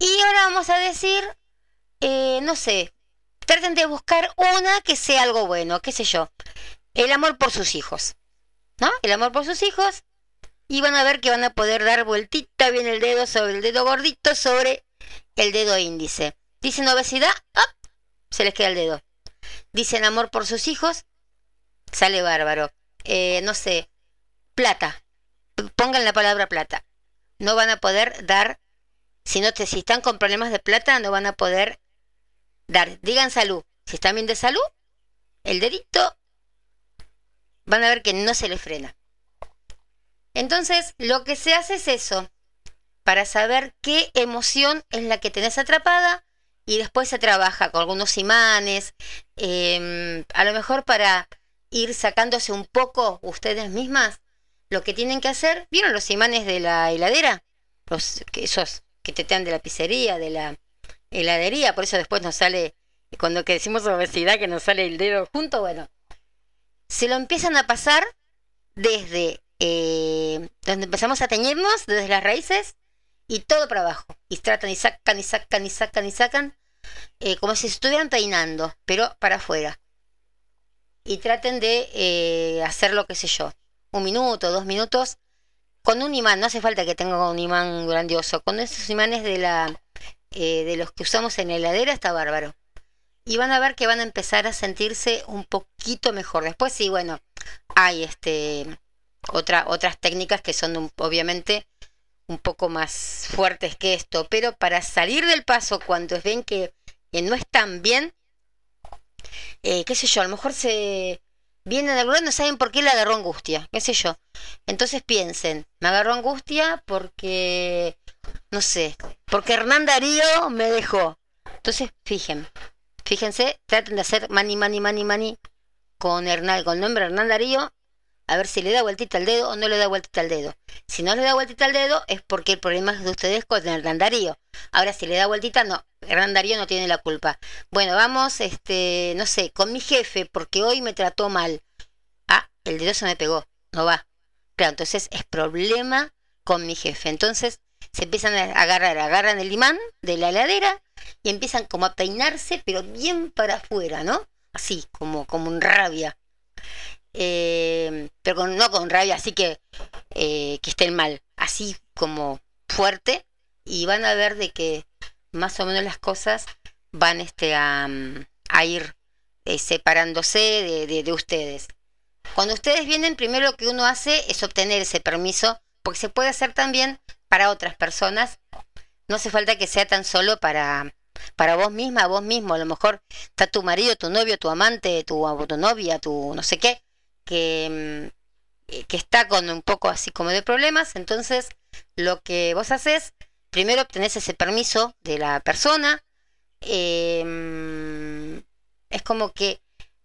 Y ahora vamos a decir, eh, no sé, traten de buscar una que sea algo bueno, qué sé yo. El amor por sus hijos. ¿No? El amor por sus hijos. Y van a ver que van a poder dar vueltita bien el dedo sobre el dedo gordito sobre el dedo índice. Dicen obesidad, se les queda el dedo. Dicen amor por sus hijos, sale bárbaro. Eh, no sé, plata. Pongan la palabra plata. No van a poder dar, si, no te, si están con problemas de plata, no van a poder dar. Digan salud. Si están bien de salud, el dedito, van a ver que no se les frena. Entonces, lo que se hace es eso para saber qué emoción es la que tenés atrapada y después se trabaja con algunos imanes, em, a lo mejor para ir sacándose un poco ustedes mismas lo que tienen que hacer. ¿Vieron los imanes de la heladera? Los, esos que te dan de la pizzería, de la heladería, por eso después nos sale, cuando que decimos obesidad, que nos sale el dedo junto, bueno, se lo empiezan a pasar desde eh, donde empezamos a teñirnos, desde las raíces, y todo para abajo. Y tratan y sacan y sacan y sacan y sacan, eh, como si estuvieran peinando, pero para afuera. Y traten de eh, hacer lo que sé yo, un minuto, dos minutos, con un imán. No hace falta que tenga un imán grandioso. Con esos imanes de la eh, de los que usamos en la heladera está bárbaro. Y van a ver que van a empezar a sentirse un poquito mejor. Después sí, bueno, hay este otra, otras técnicas que son obviamente un poco más fuertes que esto, pero para salir del paso cuando ven que, no están bien, eh, qué sé yo, a lo mejor se vienen de no saben por qué le agarró angustia, qué sé yo. Entonces piensen, me agarró angustia porque, no sé, porque Hernán Darío me dejó. Entonces, fíjense, fíjense, traten de hacer mani, mani, mani, mani con Hernán, con el nombre Hernán Darío a ver si le da vueltita al dedo o no le da vueltita al dedo. Si no le da vueltita al dedo es porque el problema es de ustedes con Hernán Darío. Ahora si le da vueltita, no, Hernán Darío no tiene la culpa. Bueno, vamos, este, no sé, con mi jefe porque hoy me trató mal. Ah, el dedo se me pegó, no va. Claro, entonces es problema con mi jefe. Entonces se empiezan a agarrar, agarran el imán de la heladera y empiezan como a peinarse, pero bien para afuera, ¿no? Así, como, como un rabia. Eh, pero no con rabia, así que, eh, que estén mal, así como fuerte, y van a ver de que más o menos las cosas van este, a, ir eh, separándose de, de, ustedes. Cuando ustedes vienen, primero lo que uno hace es obtener ese permiso, porque se puede hacer también para otras personas. No hace falta que sea tan solo para, para vos misma, vos mismo. A lo mejor está tu marido, tu novio, tu amante, tu, tu novia, tu no sé qué que, mm, que está con un poco así como de problemas, entonces lo que vos haces, primero obtenés ese permiso de la persona, em, es como que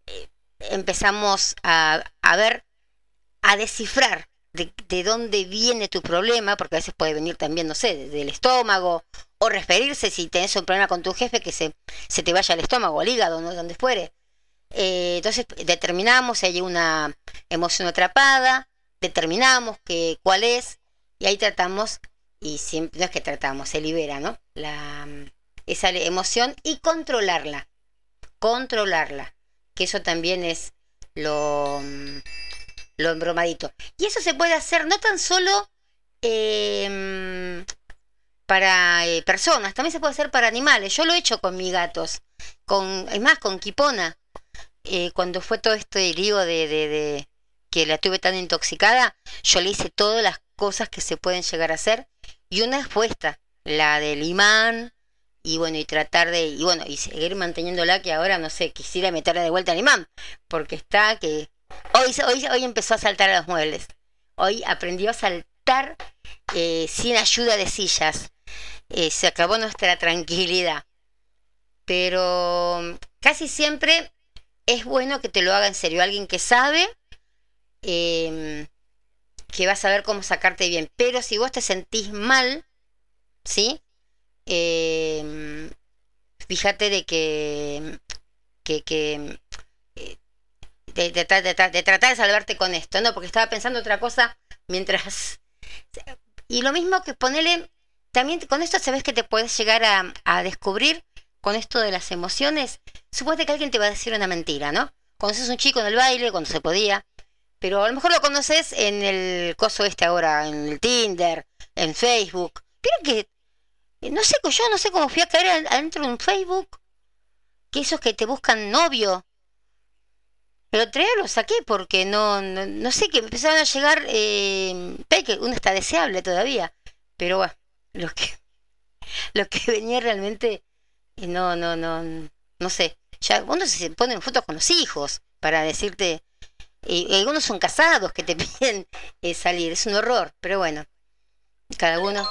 eh, empezamos a, a, ver, a descifrar de, de, dónde viene tu problema, porque a veces puede venir también, no sé, del estómago, o referirse si tenés un problema con tu jefe, que se, se te vaya al estómago, al hígado, ¿no? donde fuere. Eh, entonces determinamos si hay una emoción atrapada, determinamos que, cuál es, y ahí tratamos, y siempre, no es que tratamos, se libera, ¿no? La, esa emoción y controlarla, controlarla, que eso también es lo, lo embromadito. Y eso se puede hacer no tan solo em, para eh, personas, también se puede hacer para animales. Yo lo he hecho con mis gatos, con, es más, con Kipona. Eh, cuando fue todo este lío de, de, que la tuve tan intoxicada, yo le hice todas las cosas que se pueden llegar a hacer y una fue esta, la del imán y bueno, y tratar de, y bueno, y seguir manteniéndola que ahora, no sé, quisiera meterla de vuelta al imán, porque está que hoy, hoy, hoy empezó a saltar a los muebles, hoy aprendió a saltar eh, sin ayuda de sillas, eh, se acabó nuestra tranquilidad, pero casi siempre es bueno que te lo haga en serio alguien que sabe, em, que va a saber cómo sacarte bien, pero si vos te sentís mal, ¿sí? Em, fíjate de que, que, que eh, de, de, de, tratar de salvarte con esto, ¿no? Porque estaba pensando otra cosa mientras... Y lo mismo que ponele, también con esto sabes que te puedes llegar a, a descubrir con esto de las emociones. Suponte que alguien te va a decir una mentira, ¿no? Conoces un chico en el baile, cuando se podía, pero a lo mejor lo conoces en el coso este ahora, en el Tinder, en Facebook. Pero que eh, no sé, yo no sé cómo fui a caer adentro de un Facebook. Que esos que te buscan novio. El otro lo saqué porque no, no, sé, que empezaron a llegar. Eh, que uno está deseable todavía. Pero bueno, que, lo que venía realmente. Eh, no, no, no, no sé. Ya uno se pone en fotos con los hijos para decirte. Y algunos son casados que te piden eh, salir. Es un horror, pero bueno. Cada uno.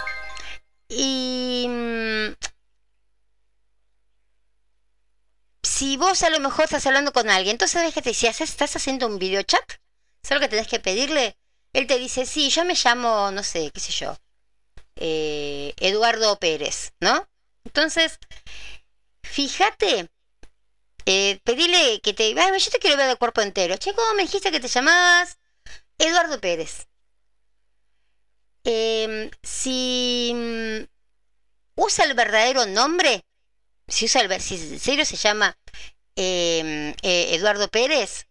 Y mm, si vos a lo mejor estás hablando con alguien, entonces sabes que te si estás haciendo un video chat, ¿sabes lo que tenés que pedirle? Él te dice, sí, yo me llamo, no sé, qué sé yo, eh, Eduardo Pérez, ¿no? Entonces, fíjate, eh, pedile que te, yo te quiero ver de cuerpo entero. Che, ¿cómo me dijiste que te llamabas? Eduardo Pérez. Eh, si mm, usa el verdadero nombre, si, usa el, si en serio se llama eh, eh, Eduardo Pérez,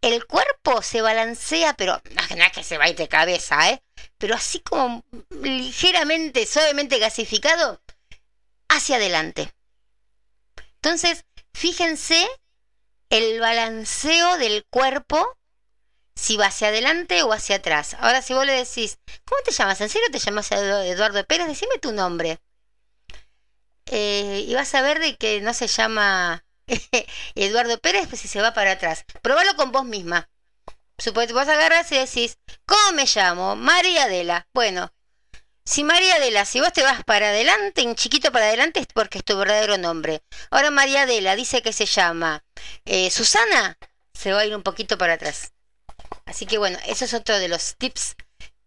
el cuerpo se balancea, pero no que se va de cabeza, ¿eh? pero así como ligeramente, suavemente gasificado, hacia adelante. Entonces, fíjense el balanceo del cuerpo si va hacia adelante o hacia atrás. Ahora, si vos le decís, ¿cómo te llamas? ¿En serio te llamas Eduardo Pérez? Decime tu nombre. Eh, y vas a ver de que no se llama Eduardo Pérez, pues si se va para atrás. Probalo con vos misma. Suponete, vos agarras y decís, ¿cómo me llamo? María Adela. Bueno, si María Adela, si vos te vas para adelante, en chiquito para adelante, es porque es tu verdadero nombre. Ahora María Adela dice que se llama eh, Susana, se va a ir un poquito para atrás. Así que bueno, eso es otro de los tips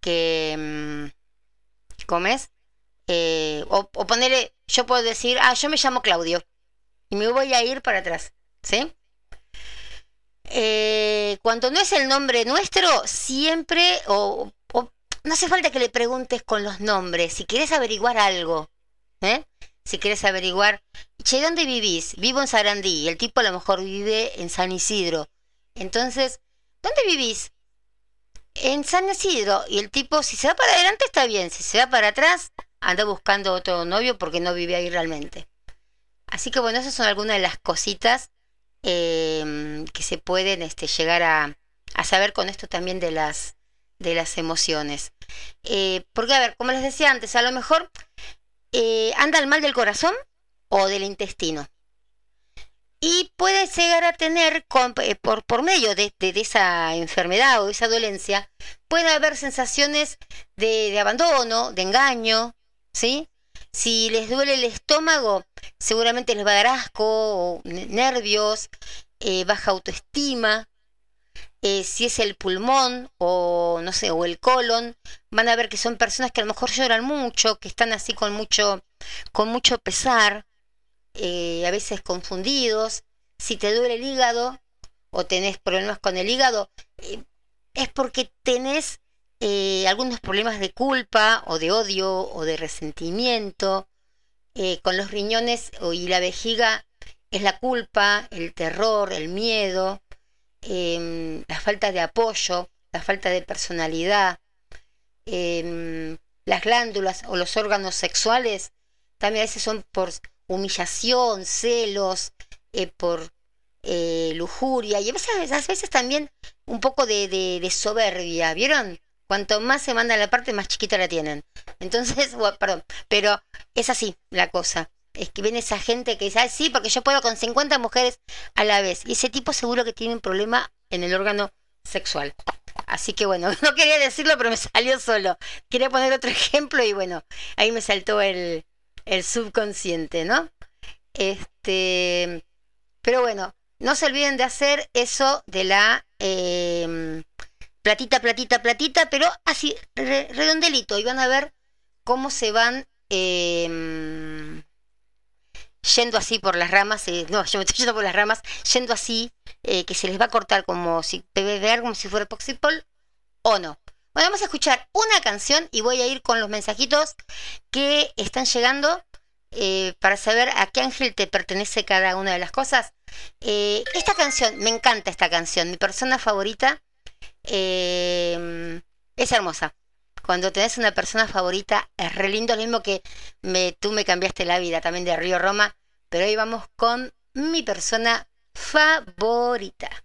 que mmm, comes. Eh, o, ponerle, yo puedo decir, ah, yo me llamo Claudio. Y me voy a ir para atrás. ¿Sí? Eh, cuando no es el nombre nuestro, siempre, o, no hace falta que le preguntes con los nombres. Si quieres averiguar algo, ¿eh? si quieres averiguar, che, ¿dónde vivís? Vivo en Sarandí. El tipo a lo mejor vive en San Isidro. Entonces, ¿dónde vivís? En San Isidro. Y el tipo, si se va para adelante, está bien. Si se va para atrás, anda buscando otro novio porque no vive ahí realmente. Así que bueno, esas son algunas de las cositas eh, que se pueden este, llegar a, a, saber con esto también de las, de las emociones. Eh, porque, a ver, como les decía antes, a lo mejor eh, anda el mal del corazón o del intestino. Y puede llegar a tener, eh, por, por medio de, esa enfermedad o esa dolencia, puede haber sensaciones de, abandono, de engaño, ¿sí? Si les duele el estómago, seguramente les va a dar asco, nervios, eh, baja autoestima. Eh, si es el pulmón o no sé, o el colon, van a ver que son personas que a lo mejor lloran mucho, que están así con mucho, con mucho pesar, eh, a veces confundidos. Si te duele el hígado o tenés problemas con el hígado, eh, es porque tenés eh, algunos problemas de culpa o de odio o de resentimiento. Con los riñones y la vejiga es la culpa, el terror, el miedo, eh, la falta de apoyo, la falta de personalidad. Em, las glándulas o los órganos sexuales también a veces son por humillación, celos, eh, por eh, lujuria y a veces, a veces también un poco de, de, soberbia, ¿vieron? Cuanto más se manda la parte, más chiquita la tienen. Entonces, perdón, pero es así la cosa. Es que viene esa gente que dice, "Ay, sí, porque yo puedo con 50 mujeres a la vez. Y ese tipo seguro que tiene un problema en el órgano sexual. Así que bueno, no quería decirlo, pero me salió solo. Quería poner otro ejemplo y bueno, ahí me saltó el, subconsciente, ¿no? Este, pero bueno, no se olviden de hacer eso de la em, platita, platita, platita, pero así, re- redondelito, y van a ver cómo se van em, yendo así por las ramas, eh, no, yo me estoy yendo por las ramas, yendo así, eh, que se les va a cortar como si, ver como si fuera Poxipol o no. Bueno, vamos a escuchar una canción y voy a ir con los mensajitos que están llegando eh, para saber a qué ángel te pertenece cada una de las cosas. Eh, esta canción, me encanta esta canción, mi persona favorita eh, es hermosa. Cuando tenés una persona favorita es re lindo, lo mismo que me, tú me cambiaste la vida también de Río Roma, pero hoy vamos con mi persona favorita.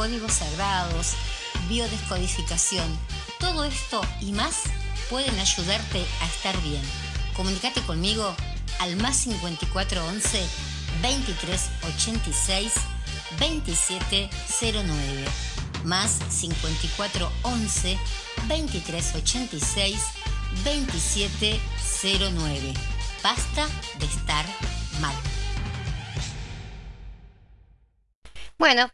Códigos sagrados, biodescodificación. Todo esto y más pueden ayudarte a estar bien. Comunicate conmigo al más 5411 2386 2709 más 5411 2386 2709. Basta de estar mal. Bueno,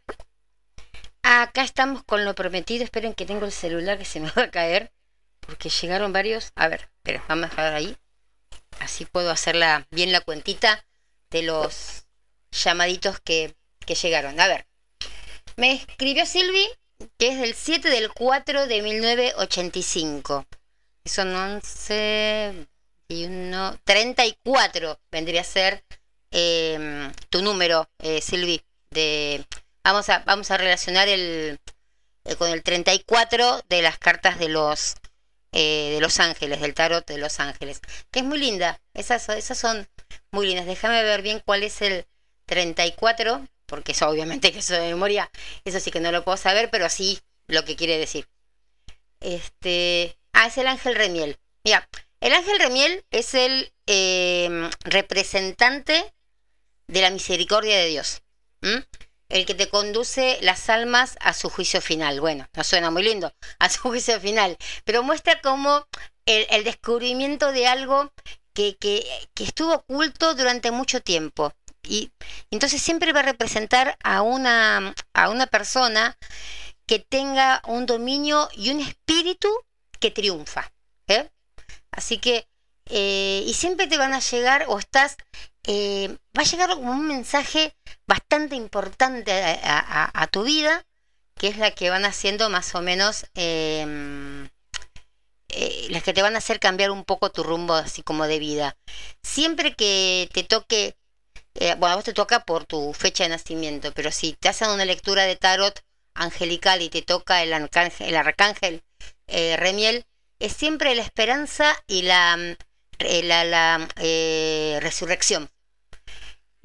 acá estamos con lo prometido. Esperen que tengo el celular que se me va a caer. Porque llegaron varios. A ver, espera, vamos a dejar ahí. así puedo hacerla bien la cuentita de los llamaditos que, que llegaron. A ver, me escribió Silvi, que es del 7 del 4 de 1985. Son 11, y 1, 34 vendría a ser eh, tu número, eh, Silvi. De, vamos, a, vamos a relacionar el, eh, con el 34 de las cartas de los eh, de los ángeles, del tarot de los ángeles, que es muy linda. Esas, esas son muy lindas. Déjame ver bien cuál es el 34, porque eso obviamente que eso de memoria, eso sí que no lo puedo saber, pero sí lo que quiere decir. Este, ah, es el ángel Remiel. Mira, el ángel Remiel es el eh, representante de la misericordia de Dios. El que te conduce las almas a su juicio final. Bueno, no suena muy lindo, a su juicio final, pero muestra como el, descubrimiento de algo que, que, que estuvo oculto durante mucho tiempo. Y entonces siempre va a representar a una, a una persona que tenga un dominio y un espíritu que triunfa. ¿eh? Así que, eh, y siempre te van a llegar, o estás, eh, va a llegar como un mensaje bastante importante a, tu vida, que es la que van haciendo más o menos, eh, eh, las que te van a hacer cambiar un poco tu rumbo así como de vida. Siempre que te toque, eh, bueno, a vos te toca por tu fecha de nacimiento, pero si te hacen una lectura de tarot angelical y te toca el arcángel, el arcángel eh, Remiel, es siempre la esperanza y la, la, la, eh, resurrección.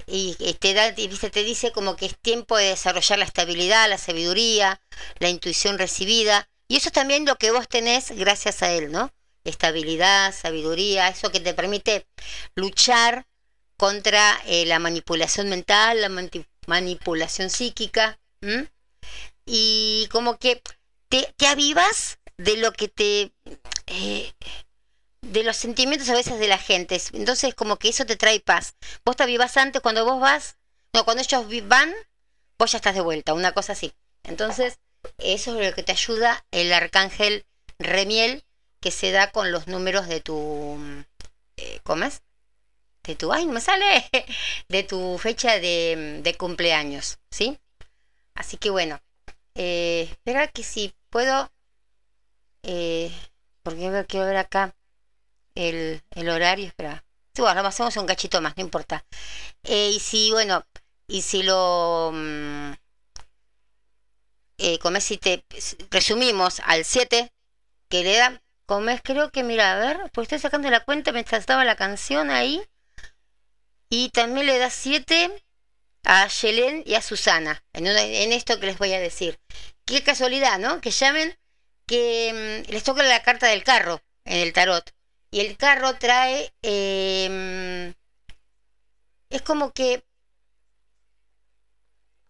Y, y te, da, te dice como que es tiempo de desarrollar la estabilidad, la sabiduría, la intuición recibida. Y eso es también lo que vos tenés gracias a él, ¿no? Estabilidad, sabiduría, eso que te permite luchar contra eh, la manipulación mental, la manipulación psíquica. Y como que te, te avivas de lo que te... eh, de los sentimientos a veces de la gente. Entonces como que eso te trae paz. Vos te avivas antes, cuando vos vas, no, cuando ellos van, vos ya estás de vuelta, una cosa así. Entonces, eso es lo que te ayuda el arcángel Remiel, que se da con los números de tu... Eh, ¿Cómo es? De tu... ¡Ay, no me sale! De tu fecha de, de cumpleaños, ¿sí? Así que bueno, eh, espera que si puedo... Eh, porque quiero ver acá el, el horario, espera. Sí, bueno, hacemos un cachito más, no importa. Eh, y si, bueno, y si lo... mm, eh, como es si te resumimos al 7, que le da, como es, creo que, mira, a ver, pues estoy sacando la cuenta mientras estaba la canción ahí. Y también le da 7 a Yelén y a Susana, en, una- en esto que les voy a decir. Qué casualidad, ¿no? Que llamen, que mm, les toca la carta del carro en el tarot. Y el carro trae, eh, es como que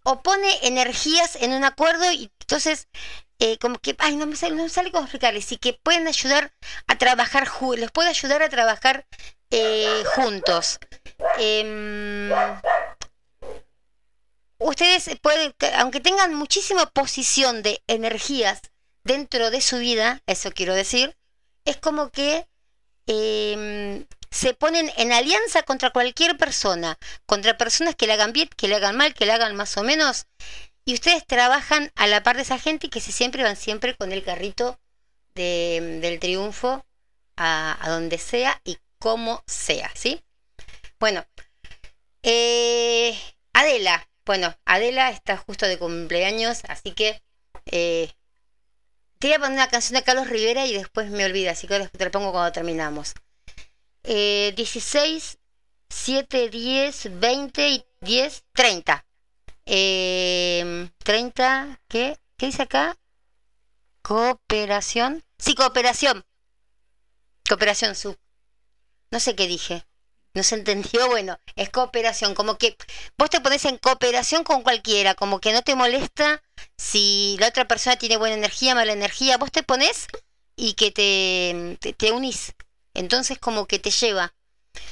opone energías en un acuerdo y entonces eh, como que, ay, no me sale, no me sale cómo explicarles, y que pueden ayudar a trabajar, les puede ayudar a trabajar eh, juntos. Em, ustedes pueden, aunque tengan muchísima posición de energías dentro de su vida, eso quiero decir, es como que em, se ponen en alianza contra cualquier persona, contra personas que le hagan bien, que le hagan mal, que le hagan más o menos, y ustedes trabajan a la par de esa gente que se siempre van siempre con el carrito de- del triunfo a, a donde sea y como sea, ¿sí? Bueno, eh, Adela, bueno, Adela está justo de cumpleaños, así que eh, te voy a poner una canción de Carlos Rivera y después me olvida, así que te la pongo cuando terminamos. Eh, 16, 7, 10, 20 y 10, 30. Eh, 30, ¿qué? ¿Qué dice acá? Cooperación. Sí, cooperación. Cooperación sub. No sé qué dije. No se entendió, bueno, es cooperación, como que vos te pones en cooperación con cualquiera, como que no te molesta si la otra persona tiene buena energía, mala energía, vos te pones y que te, te, unís. Entonces como que te lleva,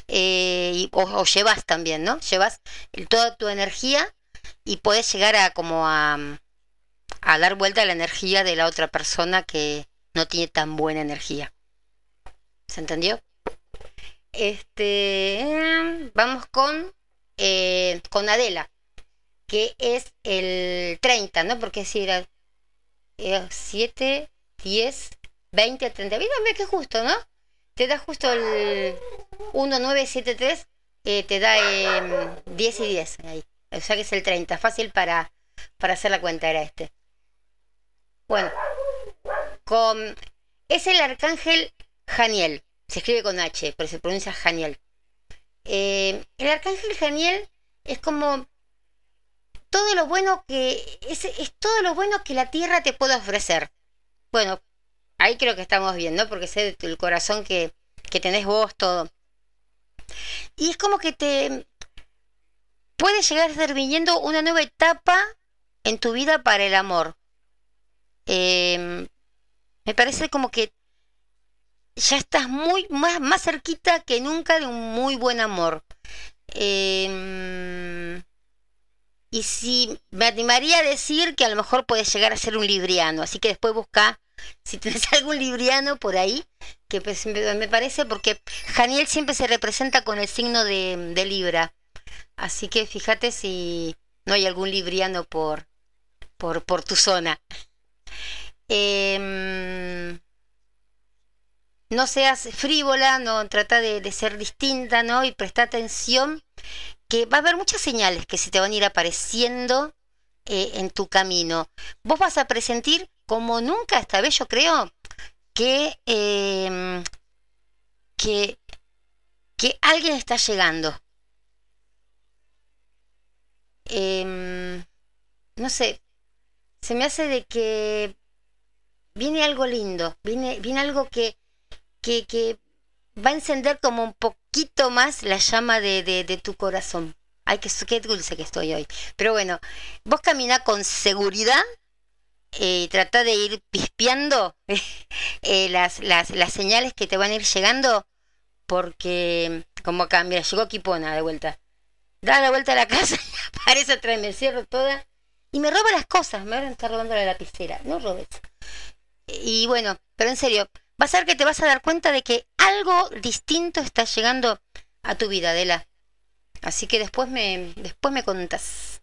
eh, y- o, llevas también, ¿no? Llevas toda tu energía y puedes llegar a como a, a dar vuelta a la energía de la otra persona que no tiene tan buena energía. ¿Se entendió? Este, vamos con, eh, con Adela, que es el 30, ¿no? Porque si era 7, 10, 20, 30. Mira, mira que justo, ¿no? Te da justo el 1973, eh, te da em, 10 y 10 ahí. O sea que es el 30, fácil para, para hacer la cuenta, era este. Bueno, con, es el arcángel Janiel, se escribe con H, pero se pronuncia Janiel. Eh, el arcángel Janiel es como todo lo bueno que es, todo lo bueno que la tierra te puede ofrecer. Bueno, ahí creo que estamos bien, ¿no? Porque sé el corazón que, que tenés vos, todo. Y es como que te puede llegar viniendo una nueva etapa en tu vida para el amor. Eh, me parece como que ya estás muy más, más cerquita que nunca de un muy buen amor. Eh, y si me animaría a decir que a lo mejor puedes llegar a ser un libriano, así que después busca si tienes algún libriano por ahí, que pues, me parece porque Janiel siempre se representa con el signo de, de Libra. Así que fíjate si no hay algún libriano por, por, por tu zona. Eh, no seas frívola, no trata de, ser distinta, ¿no? Y presta atención que va a haber muchas señales que se te van a ir apareciendo eh, en tu camino. Vos vas a presentir como nunca esta vez, yo creo, que, eh, que, que alguien está llegando. Eh, no sé, se me hace de que viene algo lindo, viene, viene algo que, que, va a encender como un poquito más la llama de, tu corazón. Ay, qué, qué, dulce que estoy hoy. Pero bueno, vos camina con seguridad y eh, trata de ir pispeando eh, las, señales que te van a ir llegando porque, como acá, mira, llegó Kipona de vuelta. Da la vuelta a la casa y aparece vez, me cierro toda y me roba las cosas. Me van a estar robando la lapicera. No robes. Y bueno, pero en serio, vas a ver que te vas a dar cuenta de que algo distinto está llegando a tu vida, Adela. Así que después me, después me contas.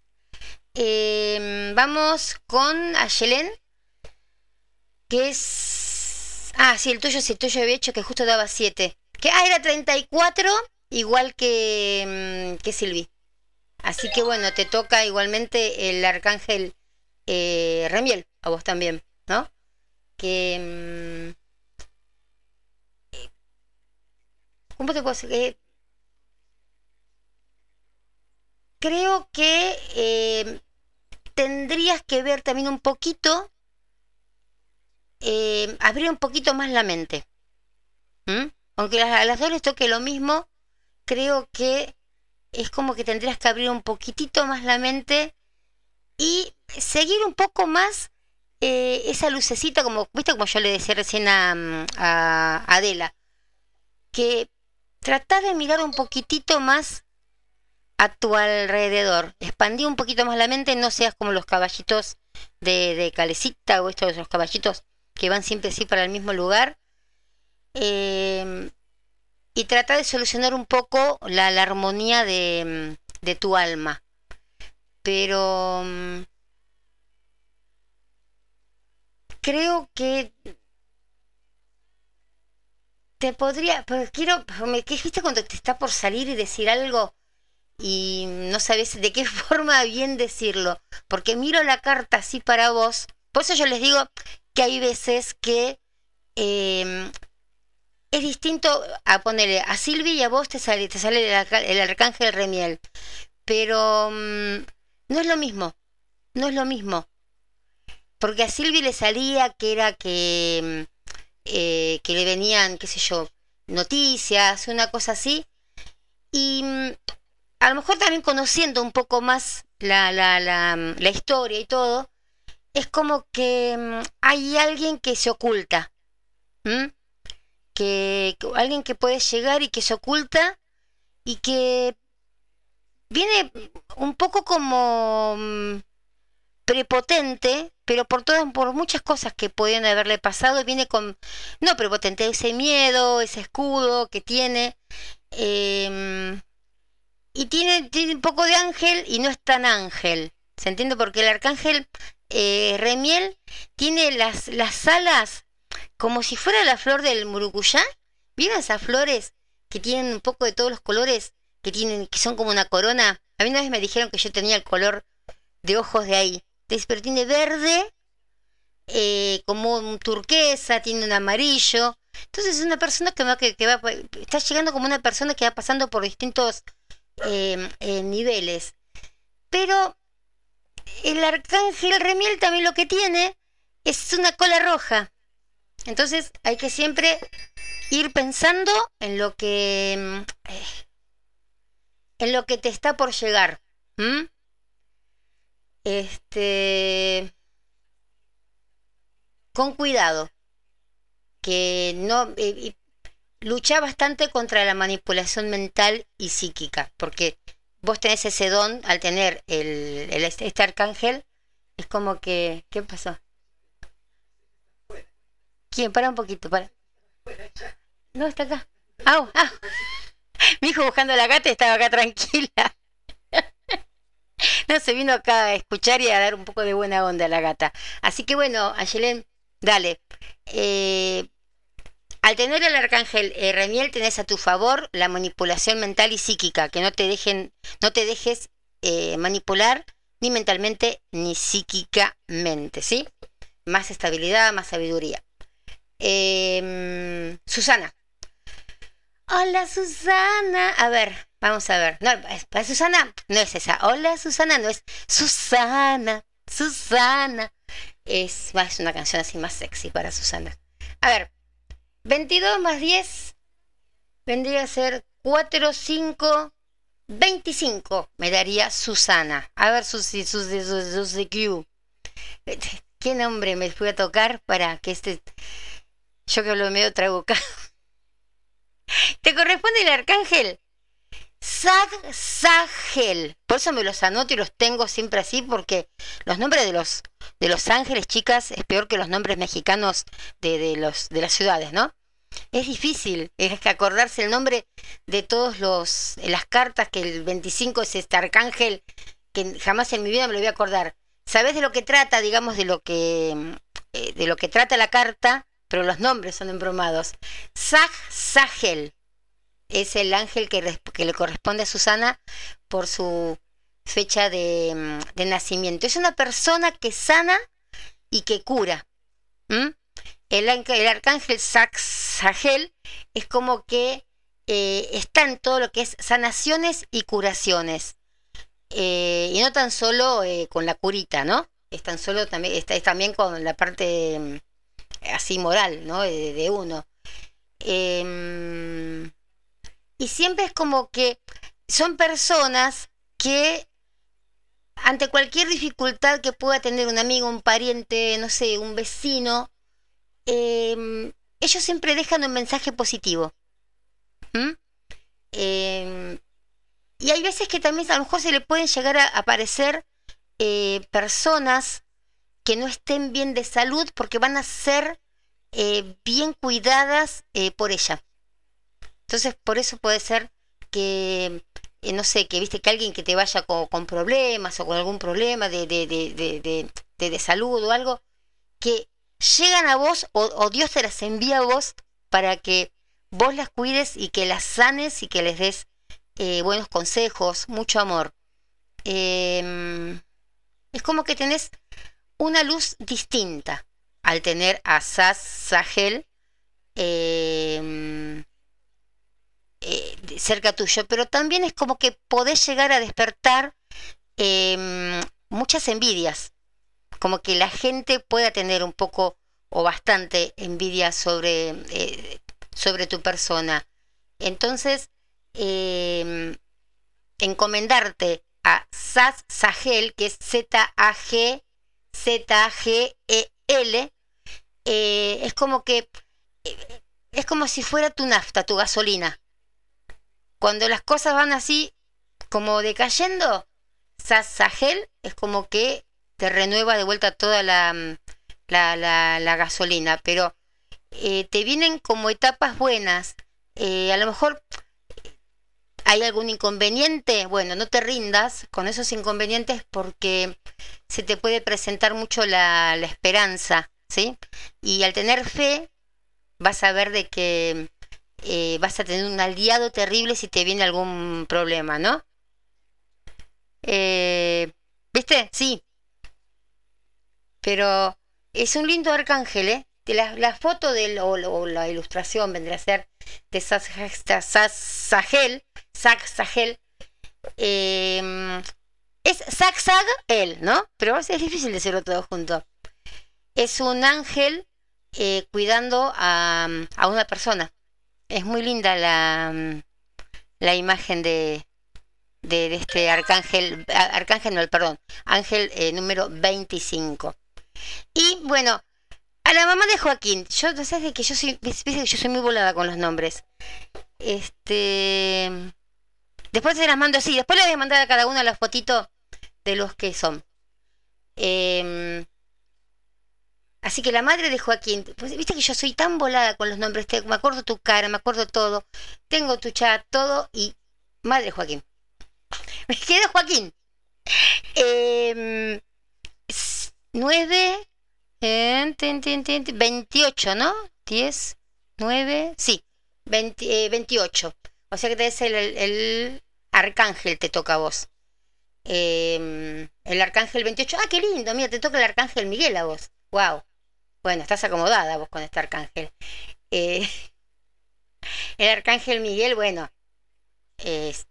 Eh, vamos con Ayelen, que es... Ah, sí, el tuyo, sí, el tuyo había hecho que justo daba 7. Que, ah, era 34, igual que, que Silvi. Así que bueno, te toca igualmente el arcángel eh, Remiel, a vos también, ¿no? Que... ¿Cómo te puedo decir? Eh, creo que eh, tendrías que ver también un poquito, eh, abrir un poquito más la mente. ¿Mm? Aunque a las dos les toque lo mismo, creo que es como que tendrías que abrir un poquitito más la mente y seguir un poco más eh, esa lucecita, como, viste como yo le decía recién a, a Adela, que trata de mirar un poquitito más a tu alrededor. Expandí un poquito más la mente, no seas como los caballitos de, de calecita o estos caballitos que van siempre así para el mismo lugar. Eh, y trata de solucionar un poco la, la armonía de, de, tu alma. Pero mm, creo que te podría, pero quiero, me viste cuando te está por salir y decir algo y no sabes de qué forma bien decirlo, porque miro la carta así para vos, por eso yo les digo que hay veces que eh, es distinto a ponerle a Silvia y a vos te sale, te sale el, el arcángel Remiel, pero um, no es lo mismo, no es lo mismo, porque a Silvia le salía que era que, eh, que le venían, qué sé yo, noticias, una cosa así, y a lo mejor también conociendo un poco más la, la, la, la historia y todo, es como que hay alguien que se oculta. que alguien que puede llegar y que se oculta y que viene un poco como mm, prepotente, pero por todas, por muchas cosas que podían haberle pasado, viene con, no prepotente, ese miedo, ese escudo que tiene, Em, y tiene, tiene un poco de ángel y no es tan ángel. ¿Se entiende? Porque el arcángel eh, Remiel tiene las, las alas como si fuera la flor del murucuyá. ¿Vieron esas flores que tienen un poco de todos los colores? Que, tienen, que son como una corona. A mí una vez me dijeron que yo tenía el color de ojos de ahí. Tiene verde, eh, como un turquesa, tiene un amarillo. Entonces es una persona que va, que, va, está llegando como una persona que va pasando por distintos eh, eh, niveles. Pero el arcángel Remiel también lo que tiene es una cola roja. Entonces hay que siempre ir pensando en lo que mm, eh, en lo que te está por llegar. Este con cuidado que no eh, lucha bastante contra la manipulación mental y psíquica porque vos tenés ese don al tener el, el- este arcángel es como que ¿qué pasó? ¿Quién? Para un poquito, para. No, está acá. Au, au. Mi hijo buscando la gata estaba acá tranquila. Se vino acá a escuchar y a dar un poco de buena onda a la gata. Así que bueno, Ayelen, dale. Eh, al tener el arcángel eh, Remiel tenés a tu favor la manipulación mental y psíquica, que no te dejen, no te dejes eh, manipular ni mentalmente ni psíquicamente, ¿sí? Más estabilidad, más sabiduría. Em, Susana. Hola Susana. A ver, vamos a ver. No, para Susana no es esa. Hola Susana no es Susana. Susana. Es más una canción así más sexy para Susana. A ver, 22 más 10 vendría a ser 4, 5, 25. Me daría Susana. A ver, Susi, Susi, Susi, Susi Q. ¿Qué nombre me fui a tocar para que este. Yo que hablo medio trabucado. Te corresponde el arcángel. Sag Sagel. Por eso me los anoto y los tengo siempre así, porque los nombres de los, de los ángeles, chicas, es peor que los nombres mexicanos de, de los, de las ciudades, ¿no? Es difícil, es que acordarse el nombre de todos los, las cartas, que el 25 es este arcángel, que jamás en mi vida me lo voy a acordar. ¿Sabes de lo que trata, digamos, de lo que, eh, de lo que trata la carta? Pero los nombres son embromados. Sag Sagel es el ángel que, le corresponde a Susana por su fecha de, mm, de nacimiento. Es una persona que sana y que cura. El, el arcángel Sag Sagel es como que eh, está en todo lo que es sanaciones y curaciones. Eh, y no tan solo eh, con la curita, ¿no? Es tan solo también, está, es también con la parte mm, así moral, ¿no? De, de uno. Y siempre es como que son personas que ante cualquier dificultad que pueda tener un amigo, un pariente, no sé, un vecino, em, ellos siempre dejan un mensaje positivo. Em, y hay veces que también a lo mejor se le pueden llegar a aparecer eh, personas que no estén bien de salud porque van a ser eh, bien cuidadas eh, por ella. Entonces, por eso puede ser que, eh, no sé, que viste que alguien que te vaya con, problemas o con algún problema de, de, de, de, salud o algo, que llegan a vos o, Dios te las envía a vos para que vos las cuides y que las sanes y que les des eh, buenos consejos, mucho amor. Em, es como que tenés una luz distinta al tener a Sas Sahel em, eh, cerca tuyo, pero también es como que podés llegar a despertar em, muchas envidias, como que la gente pueda tener un poco o bastante envidia sobre, eh, sobre tu persona. Entonces, em, encomendarte a Sas Sahel, que es Z-A-G, Z-A-G-E-L, eh, es como que es como si fuera tu nafta, tu gasolina. Cuando las cosas van así como decayendo, Sas Sahel es como que te renueva de vuelta toda la, mm, la, la- la gasolina, pero eh, te vienen como etapas buenas. Eh, a lo mejor hay algún inconveniente, bueno, no te rindas con esos inconvenientes porque se te puede presentar mucho la, la esperanza, ¿sí? Y al tener fe, vas a ver de que eh, vas a tener un aliado terrible si te viene algún problema, ¿no? Eh, ¿Viste? Sí. Pero es un lindo arcángel, ¿eh? De la, la foto del, o, o la ilustración vendría a ser de Sahel, Zag eh, es Zag Zag él, ¿no? Pero es difícil decirlo todo junto. Es un ángel eh, cuidando a, a, una persona. Es muy linda la, la imagen de, de, este arcángel, arcángel no, perdón, ángel eh, número 25. Y bueno, a la mamá de Joaquín, yo no sé de que yo soy, que yo soy muy volada con los nombres. Este después se las mando así, después le voy a mandar a cada una la fotito de los que son. Eh, así que la madre de Joaquín, pues viste que yo soy tan volada con los nombres, te, me acuerdo tu cara, me acuerdo todo, tengo tu chat, todo, y madre Joaquín. Me queda Joaquín. Eh, 9 en 28, ¿no? 10, 9, sí, 20, eh, 28. O sea que te es el, el, el, arcángel, te toca a vos. Eh, el arcángel 28. Ah, qué lindo, mira, te toca el arcángel Miguel a vos. Wow. Bueno, estás acomodada vos con este arcángel. Eh, el arcángel Miguel, bueno, es,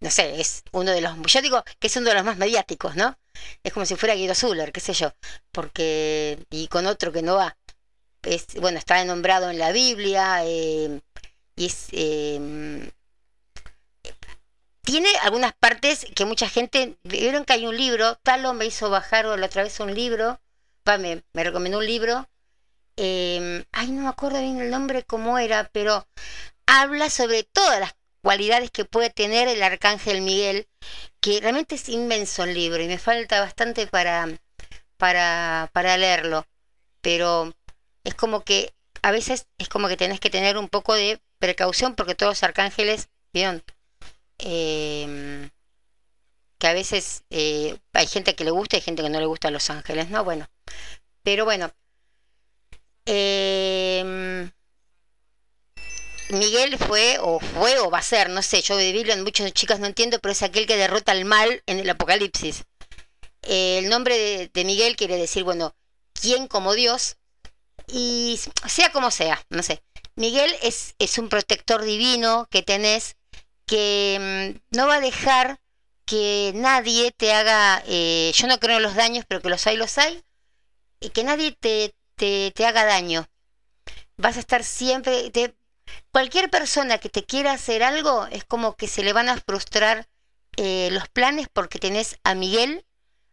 no sé, es uno de los, yo digo que es uno de los más mediáticos, ¿no? Es como si fuera Guido Zuller, qué sé yo, porque, y con otro que no va. Es, bueno, está nombrado en la Biblia, eh, y es, eh, tiene algunas partes que mucha gente, vieron que hay un libro, Talo me hizo bajar la otra vez un libro, me, me recomendó un libro, eh, ay, no me acuerdo bien el nombre cómo era, pero habla sobre todas las cualidades que puede tener el arcángel Miguel, que realmente es inmenso el libro y me falta bastante para, para, para leerlo, pero es como que a veces es como que tenés que tener un poco de precaución porque todos los arcángeles, ¿vieron? Eh, que a veces eh, hay gente que le gusta y gente que no le gusta a los ángeles, ¿no? Bueno, pero bueno. Eh, Miguel fue, o fue, o va a ser, no sé, yo de Biblia muchas chicas no entiendo, pero es aquel que derrota al mal en el Apocalipsis. El nombre de, Miguel quiere decir, bueno, ¿quién como Dios? Y sea como sea, no sé. Miguel es, es un protector divino que tenés, que mmm, no va a dejar que nadie te haga, eh, yo no creo en los daños, pero que los hay, los hay, y que nadie te, te, te haga daño. Vas a estar siempre, te, cualquier persona que te quiera hacer algo es como que se le van a frustrar eh, los planes porque tenés a Miguel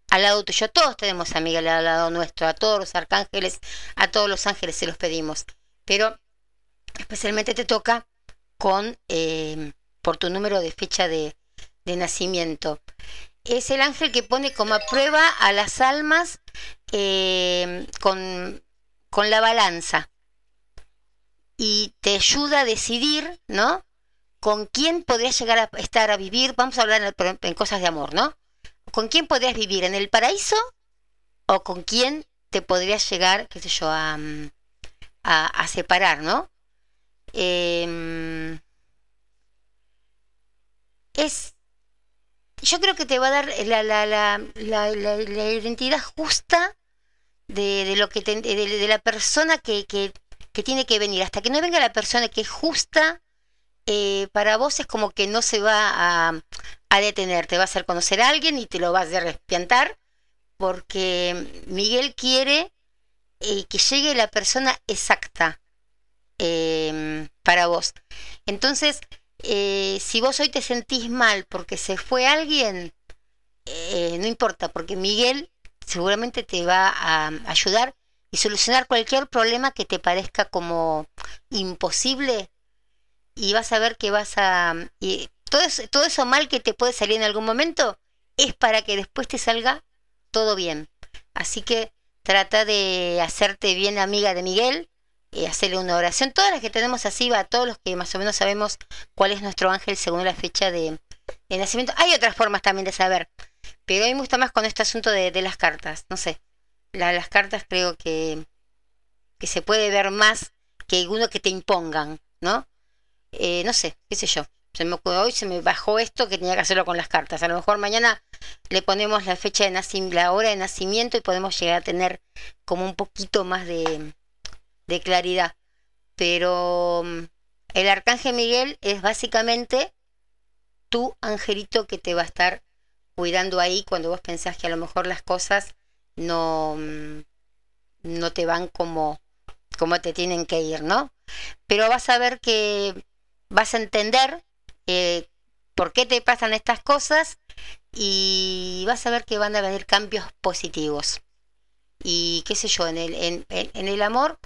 al lado tuyo. Todos tenemos a Miguel al lado nuestro, a todos los arcángeles, a todos los ángeles se los pedimos. Pero especialmente te toca con eh, por tu número de fecha de, de, nacimiento. Es el ángel que pone como a prueba a las almas eh, con, con la balanza y te ayuda a decidir, ¿no? Con quién podrías llegar a estar a vivir, vamos a hablar en, cosas de amor, ¿no? ¿Con quién podrías vivir? ¿En el paraíso? ¿O con quién te podrías llegar, qué sé yo, a, a, a separar, ¿no? Eh, es. Yo creo que te va a dar la, la, la, la, identidad justa de, de lo que te, de, de, la persona que, que, que tiene que venir. Hasta que no venga la persona que es justa, eh, para vos es como que no se va a, a, detener. Te va a hacer conocer a alguien y te lo vas a respiantar, porque Miguel quiere eh, que llegue la persona exacta eh, para vos. Entonces, si vos hoy te sentís mal porque se fue alguien, no importa, porque Miguel seguramente te va a ayudar y solucionar cualquier problema que te parezca como imposible y vas a ver que vas a... Y todo, eso, todo eso mal que te puede salir en algún momento es para que después te salga todo bien. Así que trata de hacerte bien amiga de Miguel eh, hacerle una oración. Todas las que tenemos así, va, todos los que más o menos sabemos cuál es nuestro ángel según la fecha de, nacimiento. Hay otras formas también de saber, pero a mí me gusta más con este asunto de, las cartas. No sé, la- las cartas creo que, que se puede ver más que uno que te impongan, ¿no? Eh, no sé, qué sé yo. Se me, hoy se me bajó esto que tenía que hacerlo con las cartas. A lo mejor mañana le ponemos la fecha de nacimiento, la hora de nacimiento y podemos llegar a tener como un poquito más de, de claridad. Pero mm, el arcángel Miguel es básicamente tu angelito que te va a estar cuidando ahí cuando vos pensás que a lo mejor las cosas no, mm, no te van como, como te tienen que ir, ¿no? Pero vas a ver que vas a entender eh, por qué te pasan estas cosas y vas a ver que van a venir cambios positivos. Y qué sé yo, en el, en, el amor,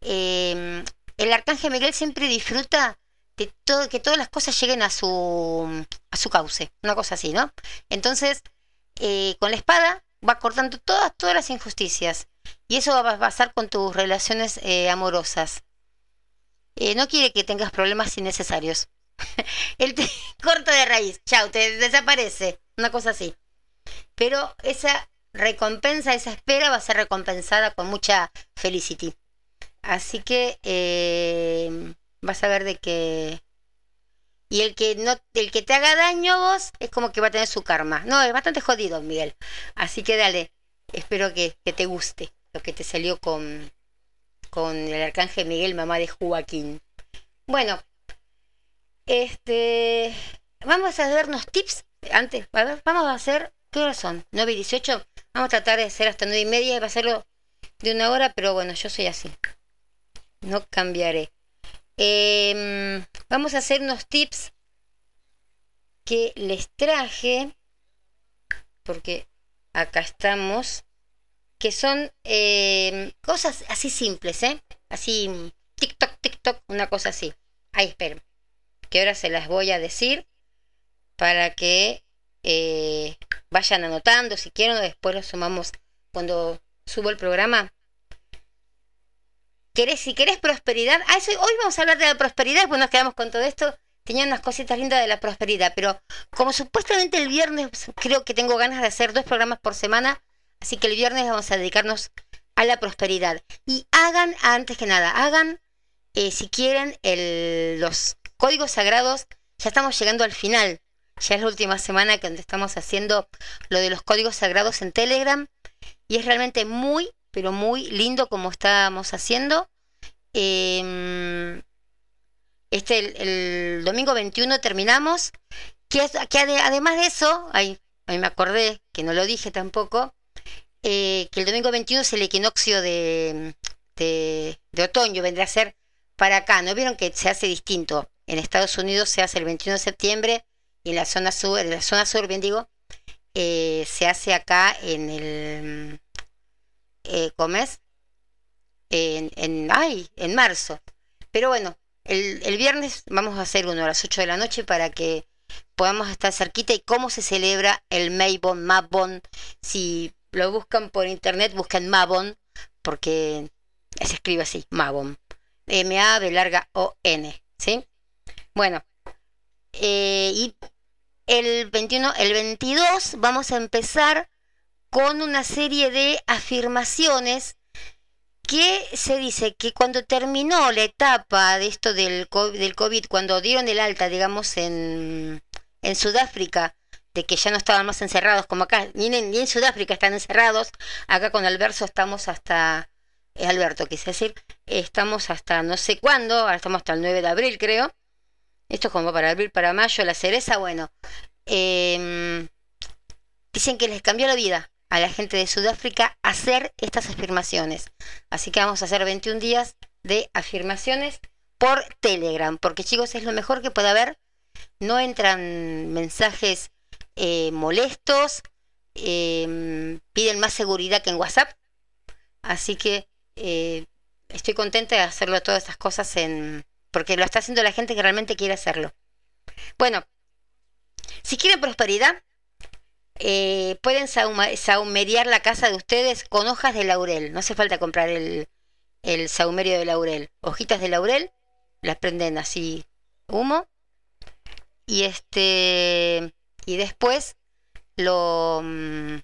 eh, el arcángel Miguel siempre disfruta de todo, que todas las cosas lleguen a su, a su cauce, una cosa así, ¿no? Entonces, eh, con la espada va cortando todas, todas las injusticias. Y eso va a pasar con tus relaciones eh, amorosas. Eh, no quiere que tengas problemas innecesarios. Él te corta de raíz, chao, te desaparece, una cosa así. Pero esa recompensa, esa espera va a ser recompensada con mucha felicity. Así que eh, vas a ver de que y el que no el que te haga daño vos es como que va a tener su karma. No, es bastante jodido, Miguel. Así que dale, espero que, te guste lo que te salió con con el arcángel Miguel, mamá de Joaquín. Bueno, este vamos a darnos tips antes, a ver, vamos a hacer ¿qué horas son? 9 y 18. Vamos a tratar de hacer hasta 9 y media va a hacerlo de una hora, pero bueno, yo soy así. No cambiaré. Em, vamos a hacer unos tips que les traje, porque acá estamos, que son em, cosas así simples, ¿eh? Así, TikTok, TikTok, una cosa así. Ahí, esperen. Que ahora se las voy a decir para que eh, vayan anotando si quieren después lo sumamos cuando subo el programa. ¿Querés, si querés prosperidad, ah, eso- hoy vamos a hablar de la prosperidad, pues nos quedamos con todo esto. Tenía unas cositas lindas de la prosperidad, pero como supuestamente el viernes creo que tengo ganas de hacer dos programas por semana, así que el viernes vamos a dedicarnos a la prosperidad. Y hagan, antes que nada, hagan, eh, si quieren, el- los códigos sagrados. Ya estamos llegando al final. Ya es la última semana que estamos haciendo lo de los códigos sagrados en Telegram. Y es realmente muy, pero muy lindo como estábamos haciendo. Em, este, el, el domingo 21 terminamos. Que, además de eso, ahí, ahí me acordé, que no lo dije tampoco, eh, que el domingo 21 es el equinoccio de, de, de otoño, vendrá a ser para acá. ¿No vieron que se hace distinto? En Estados Unidos se hace el 21 de septiembre y en la zona sur, en la zona sur, bien digo, eh, se hace acá en el eh, ¿cómo es? En, en, ay, en marzo. Pero bueno, el, el viernes vamos a hacer uno a las 8 de la noche para que podamos estar cerquita y cómo se celebra el Maybon, Mabon. Si lo buscan por internet, buscan Mabon, porque se escribe así, Mabon. M-A-B larga O-N, ¿sí? Bueno, eh, y el 21, el 22 vamos a empezar con una serie de afirmaciones que se dice que cuando terminó la etapa de esto del COVID, cuando dieron el alta, digamos, en, en Sudáfrica, de que ya no estaban más encerrados como acá, ni en, ni en Sudáfrica están encerrados, acá con Alberto estamos hasta, eh, Alberto quise decir, estamos hasta no sé cuándo, ahora estamos hasta el 9 de abril creo, esto es como para abril, para mayo, la cereza, bueno, em, dicen que les cambió la vida a la gente de Sudáfrica hacer estas afirmaciones. Así que vamos a hacer 21 días de afirmaciones por Telegram, porque chicos es lo mejor que puede haber. No entran mensajes eh, molestos, eh, piden más seguridad que en WhatsApp. Así que eh, estoy contenta de hacerlo todas estas cosas en porque lo está haciendo la gente que realmente quiere hacerlo. Bueno, si quieren prosperidad, eh, pueden saumerear la casa de ustedes con hojas de laurel. No hace falta comprar el, el saumerio de laurel. Hojitas de laurel, las prenden así humo. Y este. Y después lo. mm,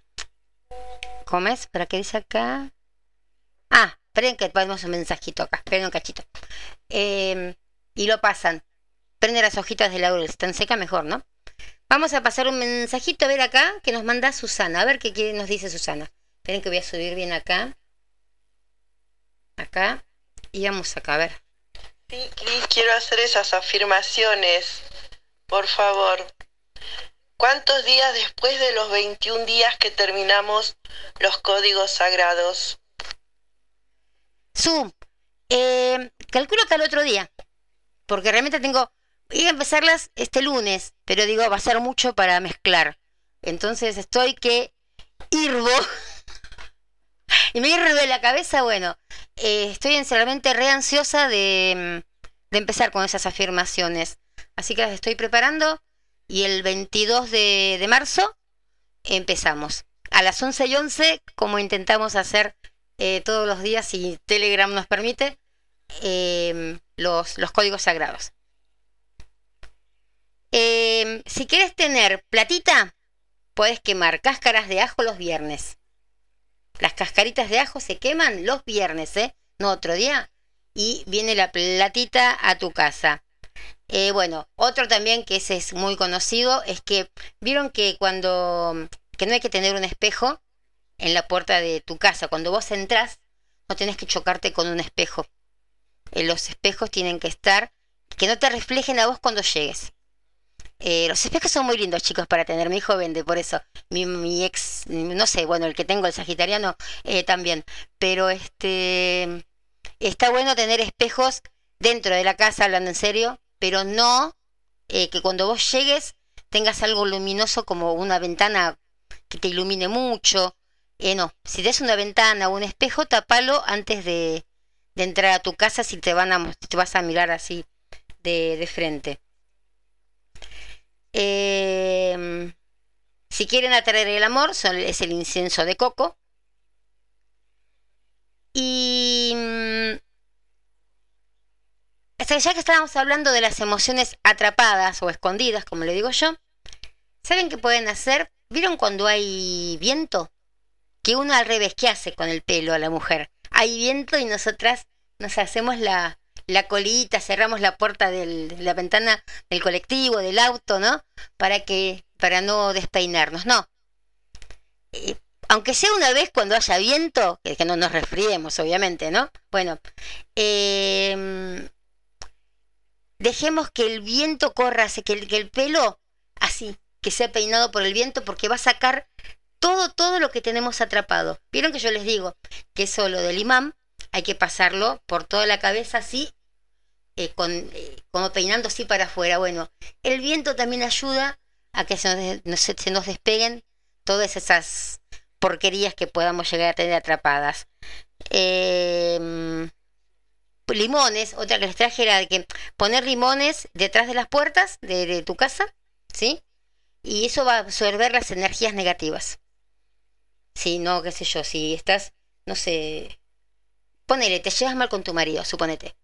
¿Cómo es? ¿Para qué dice acá? Ah, esperen que ponemos un mensajito acá. Esperen un cachito. Eh, y lo pasan. Prende las hojitas de laurel. Si están secas, mejor, ¿no? Vamos a pasar un mensajito a ver acá que nos manda Susana. A ver qué, nos dice Susana. Esperen que voy a subir bien acá. Acá. Y vamos acá, a ver. Sí, Cris, quiero hacer esas afirmaciones. Por favor. ¿Cuántos días después de los 21 días que terminamos los códigos sagrados? Zoom. Eh, calculo que al otro día. Porque realmente tengo. Voy a empezarlas este lunes. Pero digo, va a ser mucho para mezclar. Entonces estoy que hirvo. y me hirve la cabeza. Bueno, eh, estoy sinceramente re ansiosa de, mm, de empezar con esas afirmaciones. Así que las estoy preparando. Y el 22 de, de marzo empezamos. A las 11 y 11, como intentamos hacer eh, todos los días, si Telegram nos permite, eh, los, los códigos sagrados. Eh, si quieres tener platita, puedes quemar cáscaras de ajo los viernes. Las cascaritas de ajo se queman los viernes, ¿eh? No otro día. Y viene la platita a tu casa. Eh, bueno, otro también que ese es muy conocido es que vieron que cuando que no hay que tener un espejo en la puerta de tu casa. Cuando vos entras, no tenés que chocarte con un espejo. Eh, los espejos tienen que estar, que no te reflejen a vos cuando llegues. Eh, los espejos son muy lindos, chicos, para tener. Mi hijo vende, por eso. Mi, mi ex, no sé, bueno, el que tengo, el sagitariano, eh, también. Pero este está bueno tener espejos dentro de la casa, hablando en serio, pero no eh, que cuando vos llegues tengas algo luminoso como una ventana que te ilumine mucho. Eh, no, si tienes una ventana o un espejo, tapalo antes de, de entrar a tu casa si te, van a, te vas a mirar así de, de frente. Eh, si quieren atraer el amor, es el incienso de coco. Y mm, ya que estábamos hablando de las emociones atrapadas o escondidas, como le digo yo, ¿saben qué pueden hacer? ¿Vieron cuando hay viento? Que uno al revés, ¿qué hace con el pelo a la mujer? Hay viento y nosotras nos hacemos la, la colita, cerramos la puerta de la ventana del colectivo, del auto, ¿no? Para que, para no despeinarnos, no. Eh, aunque sea una vez cuando haya viento, que, que no nos resfriemos, obviamente, ¿no? Bueno, em, dejemos que el viento corra, que el, que el pelo así, que sea peinado por el viento, porque va a sacar todo, todo lo que tenemos atrapado. Vieron que yo les digo que eso lo del imán hay que pasarlo por toda la cabeza así, eh, con, eh, como peinando así para afuera. Bueno, el viento también ayuda a que se nos, se, nos despeguen todas esas porquerías que podamos llegar a tener atrapadas. Em, limones, otra que les traje era de que poner limones detrás de las puertas de, tu casa, ¿sí? Y eso va a absorber las energías negativas. Sí, no, qué sé yo, si estás, no sé, ponele, te llevas mal con tu marido, suponete.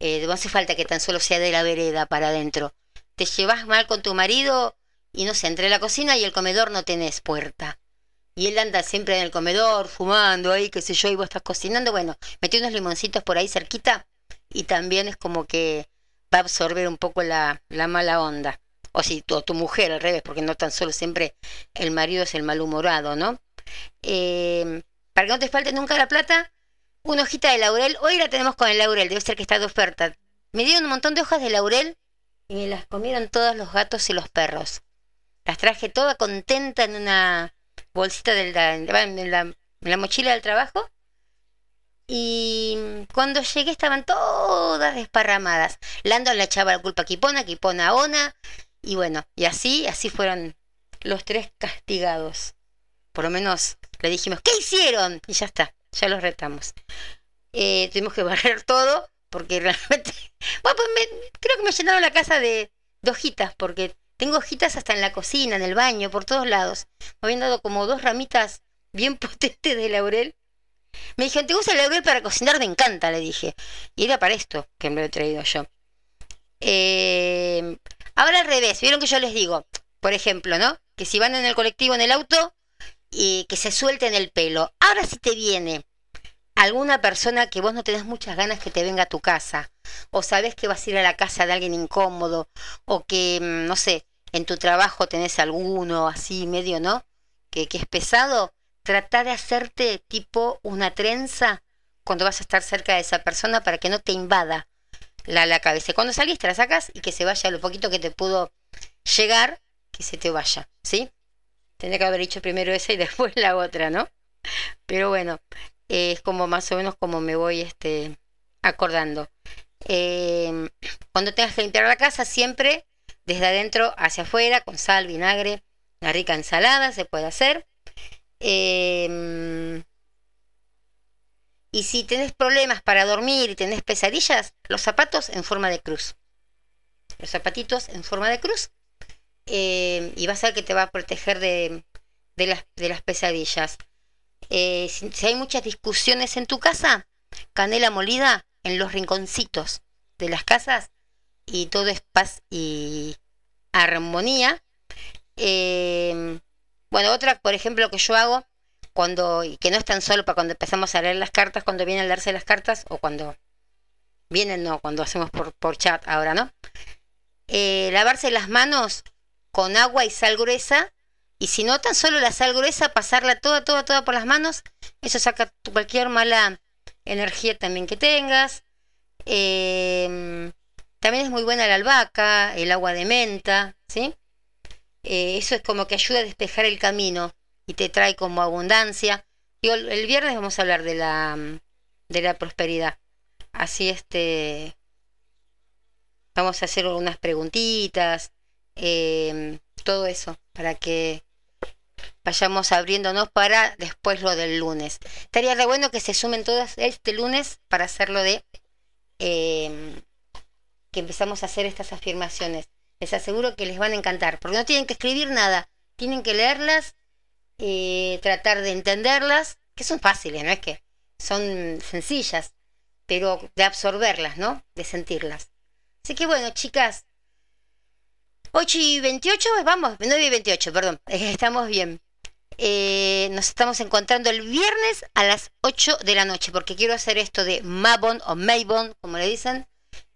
Eh, no hace falta que tan solo sea de la vereda para adentro. Te llevas mal con tu marido y no sé, entre la cocina y el comedor no tenés puerta. Y él anda siempre en el comedor, fumando ahí, qué sé yo, y vos estás cocinando. Bueno, metí unos limoncitos por ahí cerquita y también es como que va a absorber un poco la, la mala onda. O si tu, tu mujer al revés, porque no tan solo siempre el marido es el malhumorado, ¿no? Eh, para que no te falte nunca la plata, una hojita de laurel. Hoy la tenemos con el laurel, debe ser que está de oferta. Me dieron un montón de hojas de laurel y me las comieron todos los gatos y los perros. Las traje toda contenta en una bolsita de la, en la, la mochila del trabajo. Y cuando llegué estaban todas desparramadas. Lando le echaba la culpa a Kipona, Kipona a Ona. Y bueno, y así, así fueron los tres castigados. Por lo menos le dijimos, ¿qué hicieron? Y ya está, ya los retamos. Eh, tuvimos que barrer todo porque realmente... Bueno, pues creo que me llenaron la casa de, de hojitas porque tengo hojitas hasta en la cocina, en el baño, por todos lados. Me habían dado como dos ramitas bien potentes de laurel Me dijeron, ¿te gusta el laurel para cocinar? Me encanta, le dije. Y era para esto que me lo he traído yo. Eh, ahora al revés, vieron que yo les digo, por ejemplo, ¿no? Que si van en el colectivo, en el auto, y que se suelten el pelo. Ahora si te viene alguna persona que vos no tenés muchas ganas que te venga a tu casa, o sabes que vas a ir a la casa de alguien incómodo, o que, mm, no sé, en tu trabajo tenés alguno así medio, ¿no? Que, que es pesado, trata de hacerte tipo una trenza cuando vas a estar cerca de esa persona para que no te invada la, la cabeza. Cuando salís te la sacas y que se vaya lo poquito que te pudo llegar, que se te vaya, ¿sí? Tendría que haber dicho primero esa y después la otra, ¿no? Pero bueno, es como más o menos como me voy este, acordando. Eh, cuando tengas que limpiar la casa, siempre desde adentro hacia afuera, con sal, vinagre, una rica ensalada se puede hacer. Eh, y si tenés problemas para dormir y tenés pesadillas, los zapatos en forma de cruz. Los zapatitos en forma de cruz. Eh, y vas a ver que te va a proteger de, de, las, de las pesadillas. Eh, si, hay muchas discusiones en tu casa, canela molida en los rinconcitos de las casas y todo es paz y armonía. Eh, bueno, otra, por ejemplo, que yo hago cuando, que no es tan solo para cuando empezamos a leer las cartas, cuando vienen a leerse las cartas, o cuando vienen, no, cuando hacemos por, por chat ahora, ¿no? Lavarse las manos con agua y sal gruesa, y si no tan solo la sal gruesa, pasarla toda, toda, toda por las manos, eso saca cualquier mala energía también que tengas. Eh, también es muy buena la albahaca, el agua de menta, ¿sí? Eh, eso es como que ayuda a despejar el camino y te trae como abundancia. El, el viernes vamos a hablar de la, de la prosperidad. Así este, vamos a hacer unas preguntitas, eh, todo eso, para que vayamos abriéndonos para después lo del lunes. Estaría re bueno que se sumen todas este lunes para hacerlo de eh, que empezamos a hacer estas afirmaciones. Les aseguro que les van a encantar, porque no tienen que escribir nada, tienen que leerlas, eh, tratar de entenderlas, que son fáciles, no es que son sencillas, pero de absorberlas, ¿no? De sentirlas. Así que bueno, chicas, 8 y 28, vamos, 9 y 28, perdón, estamos bien. Eh, nos estamos encontrando el viernes a las 8 de la noche, porque quiero hacer esto de Mabon o Maybon, como le dicen,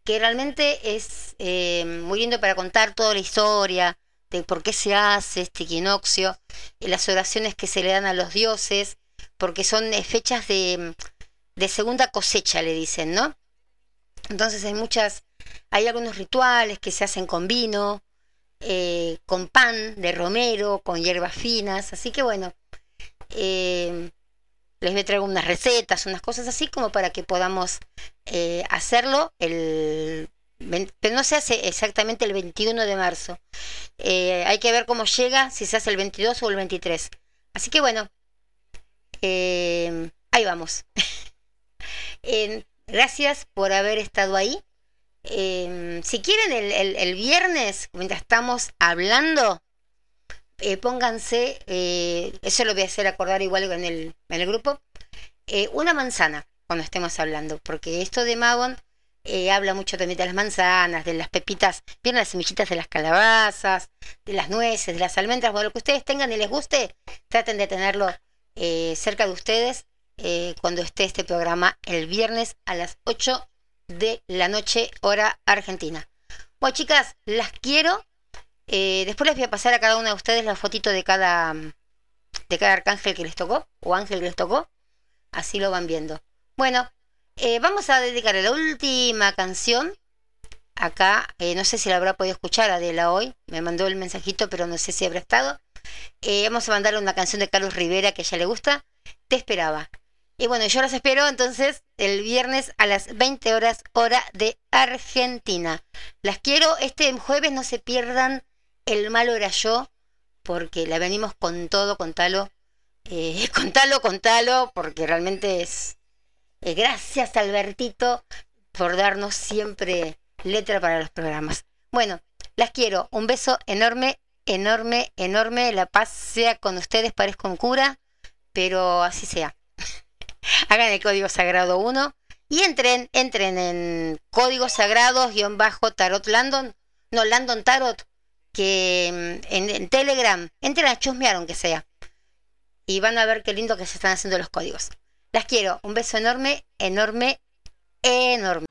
que realmente es eh, muy lindo para contar toda la historia de por qué se hace este equinoccio, y las oraciones que se le dan a los dioses, porque son eh, fechas de, de segunda cosecha, le dicen, ¿no? Entonces hay muchas, hay algunos rituales que se hacen con vino, eh, con pan de romero, con hierbas finas, así que bueno, eh, les voy a traer unas recetas, unas cosas así como para que podamos eh, hacerlo el pero no se hace exactamente el 21 de marzo. Hay que ver cómo llega, si se hace el 22 o el 23. Así que bueno, ahí vamos. Gracias por haber estado ahí. Eh, si quieren el, el- el viernes, mientras estamos hablando, eh, pónganse, eh, eso lo voy a hacer acordar igual en el, en el grupo, eh, una manzana cuando estemos hablando, porque esto de Magon habla mucho también de las manzanas, de las pepitas, vieron las semillitas de las calabazas, de las nueces, de las almendras, bueno, lo que ustedes tengan y les guste, traten de tenerlo cerca de ustedes cuando esté este programa el viernes a las 8 de la noche, hora argentina. Bueno, chicas, las quiero. Eh, después les voy a pasar a cada una de ustedes la fotito de cada de cada arcángel que les tocó o ángel que les tocó. Así lo van viendo. Bueno, eh, vamos a dedicarle la última canción. Acá, eh, no sé si la habrá podido escuchar Adela hoy. Me mandó el mensajito, pero no sé si habrá estado. Vamos a mandarle una canción de Carlos Rivera que a ella le gusta. Te esperaba. Y bueno, yo las espero entonces el viernes a las 20 horas hora de Argentina. Las quiero. Este jueves no se pierdan El malo era yo, porque la venimos con todo, contalo. Eh, contalo, contalo, porque realmente es... eh, gracias Albertito por darnos siempre letra para los programas. Bueno, las quiero. Un beso enorme, enorme, enorme. La paz sea con ustedes, parezco un cura, pero así sea. Hagan el código sagrado 1 y entren, entren en código sagrados-tarot Landon, no, Landon Tarot, que mm, en, en Telegram, entren a chusmear aunque sea. Y van a ver qué lindo que se están haciendo los códigos. Las quiero, un beso enorme, enorme, enorme.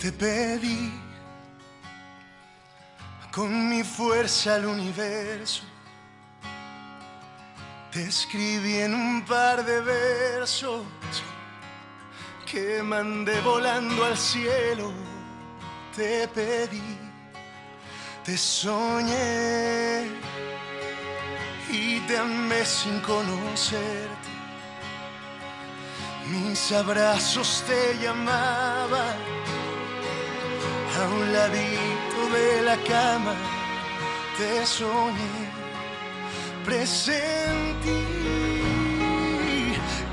Te pedí con mi fuerza al universo. Te escribí en un par de versos que mandé volando al cielo. Te pedí, te soñé y te amé sin conocerte. Mis abrazos te llamaban a un ladito de la cama te soñé, presentí.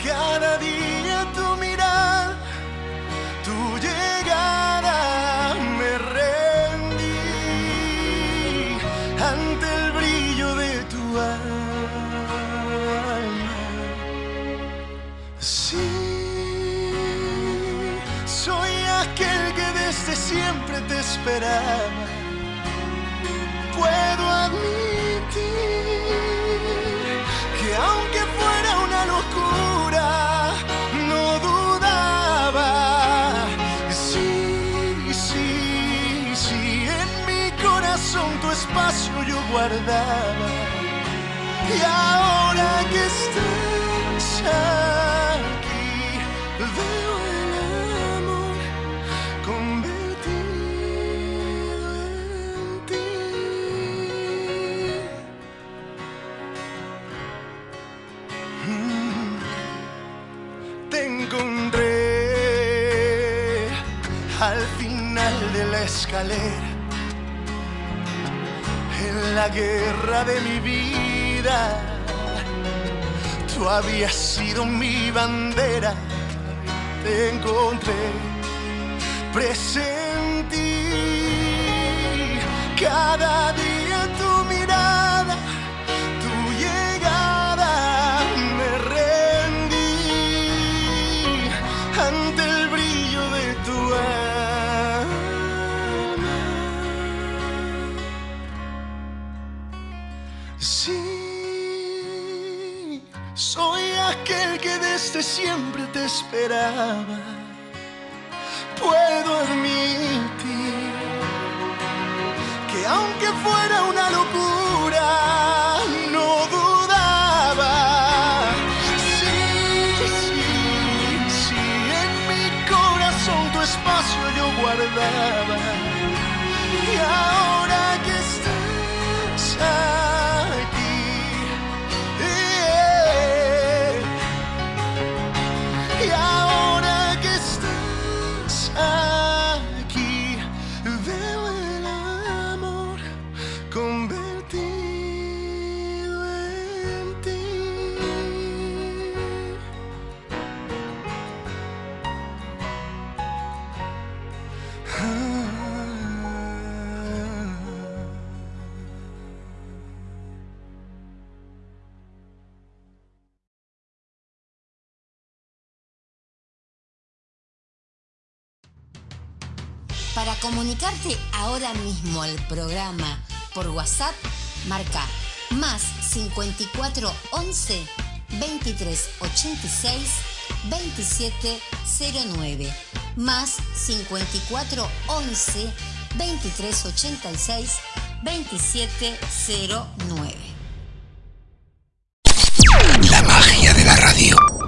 Cada día siempre te esperaba. Puedo admitir que aunque fuera una locura, no dudaba. Sí, sí, sí, en mi corazón tu espacio yo guardaba. Y ahora que estás escalera en la guerra de mi vida. Tú habías sido mi bandera, te encontré, presentí cada día desde siempre te esperaba. Puedo admitir que aunque fuera una locura, mismo al programa por WhatsApp, marca más 54 11 23 86 27 09 más 54 11 23 86 27 09. La magia de la radio.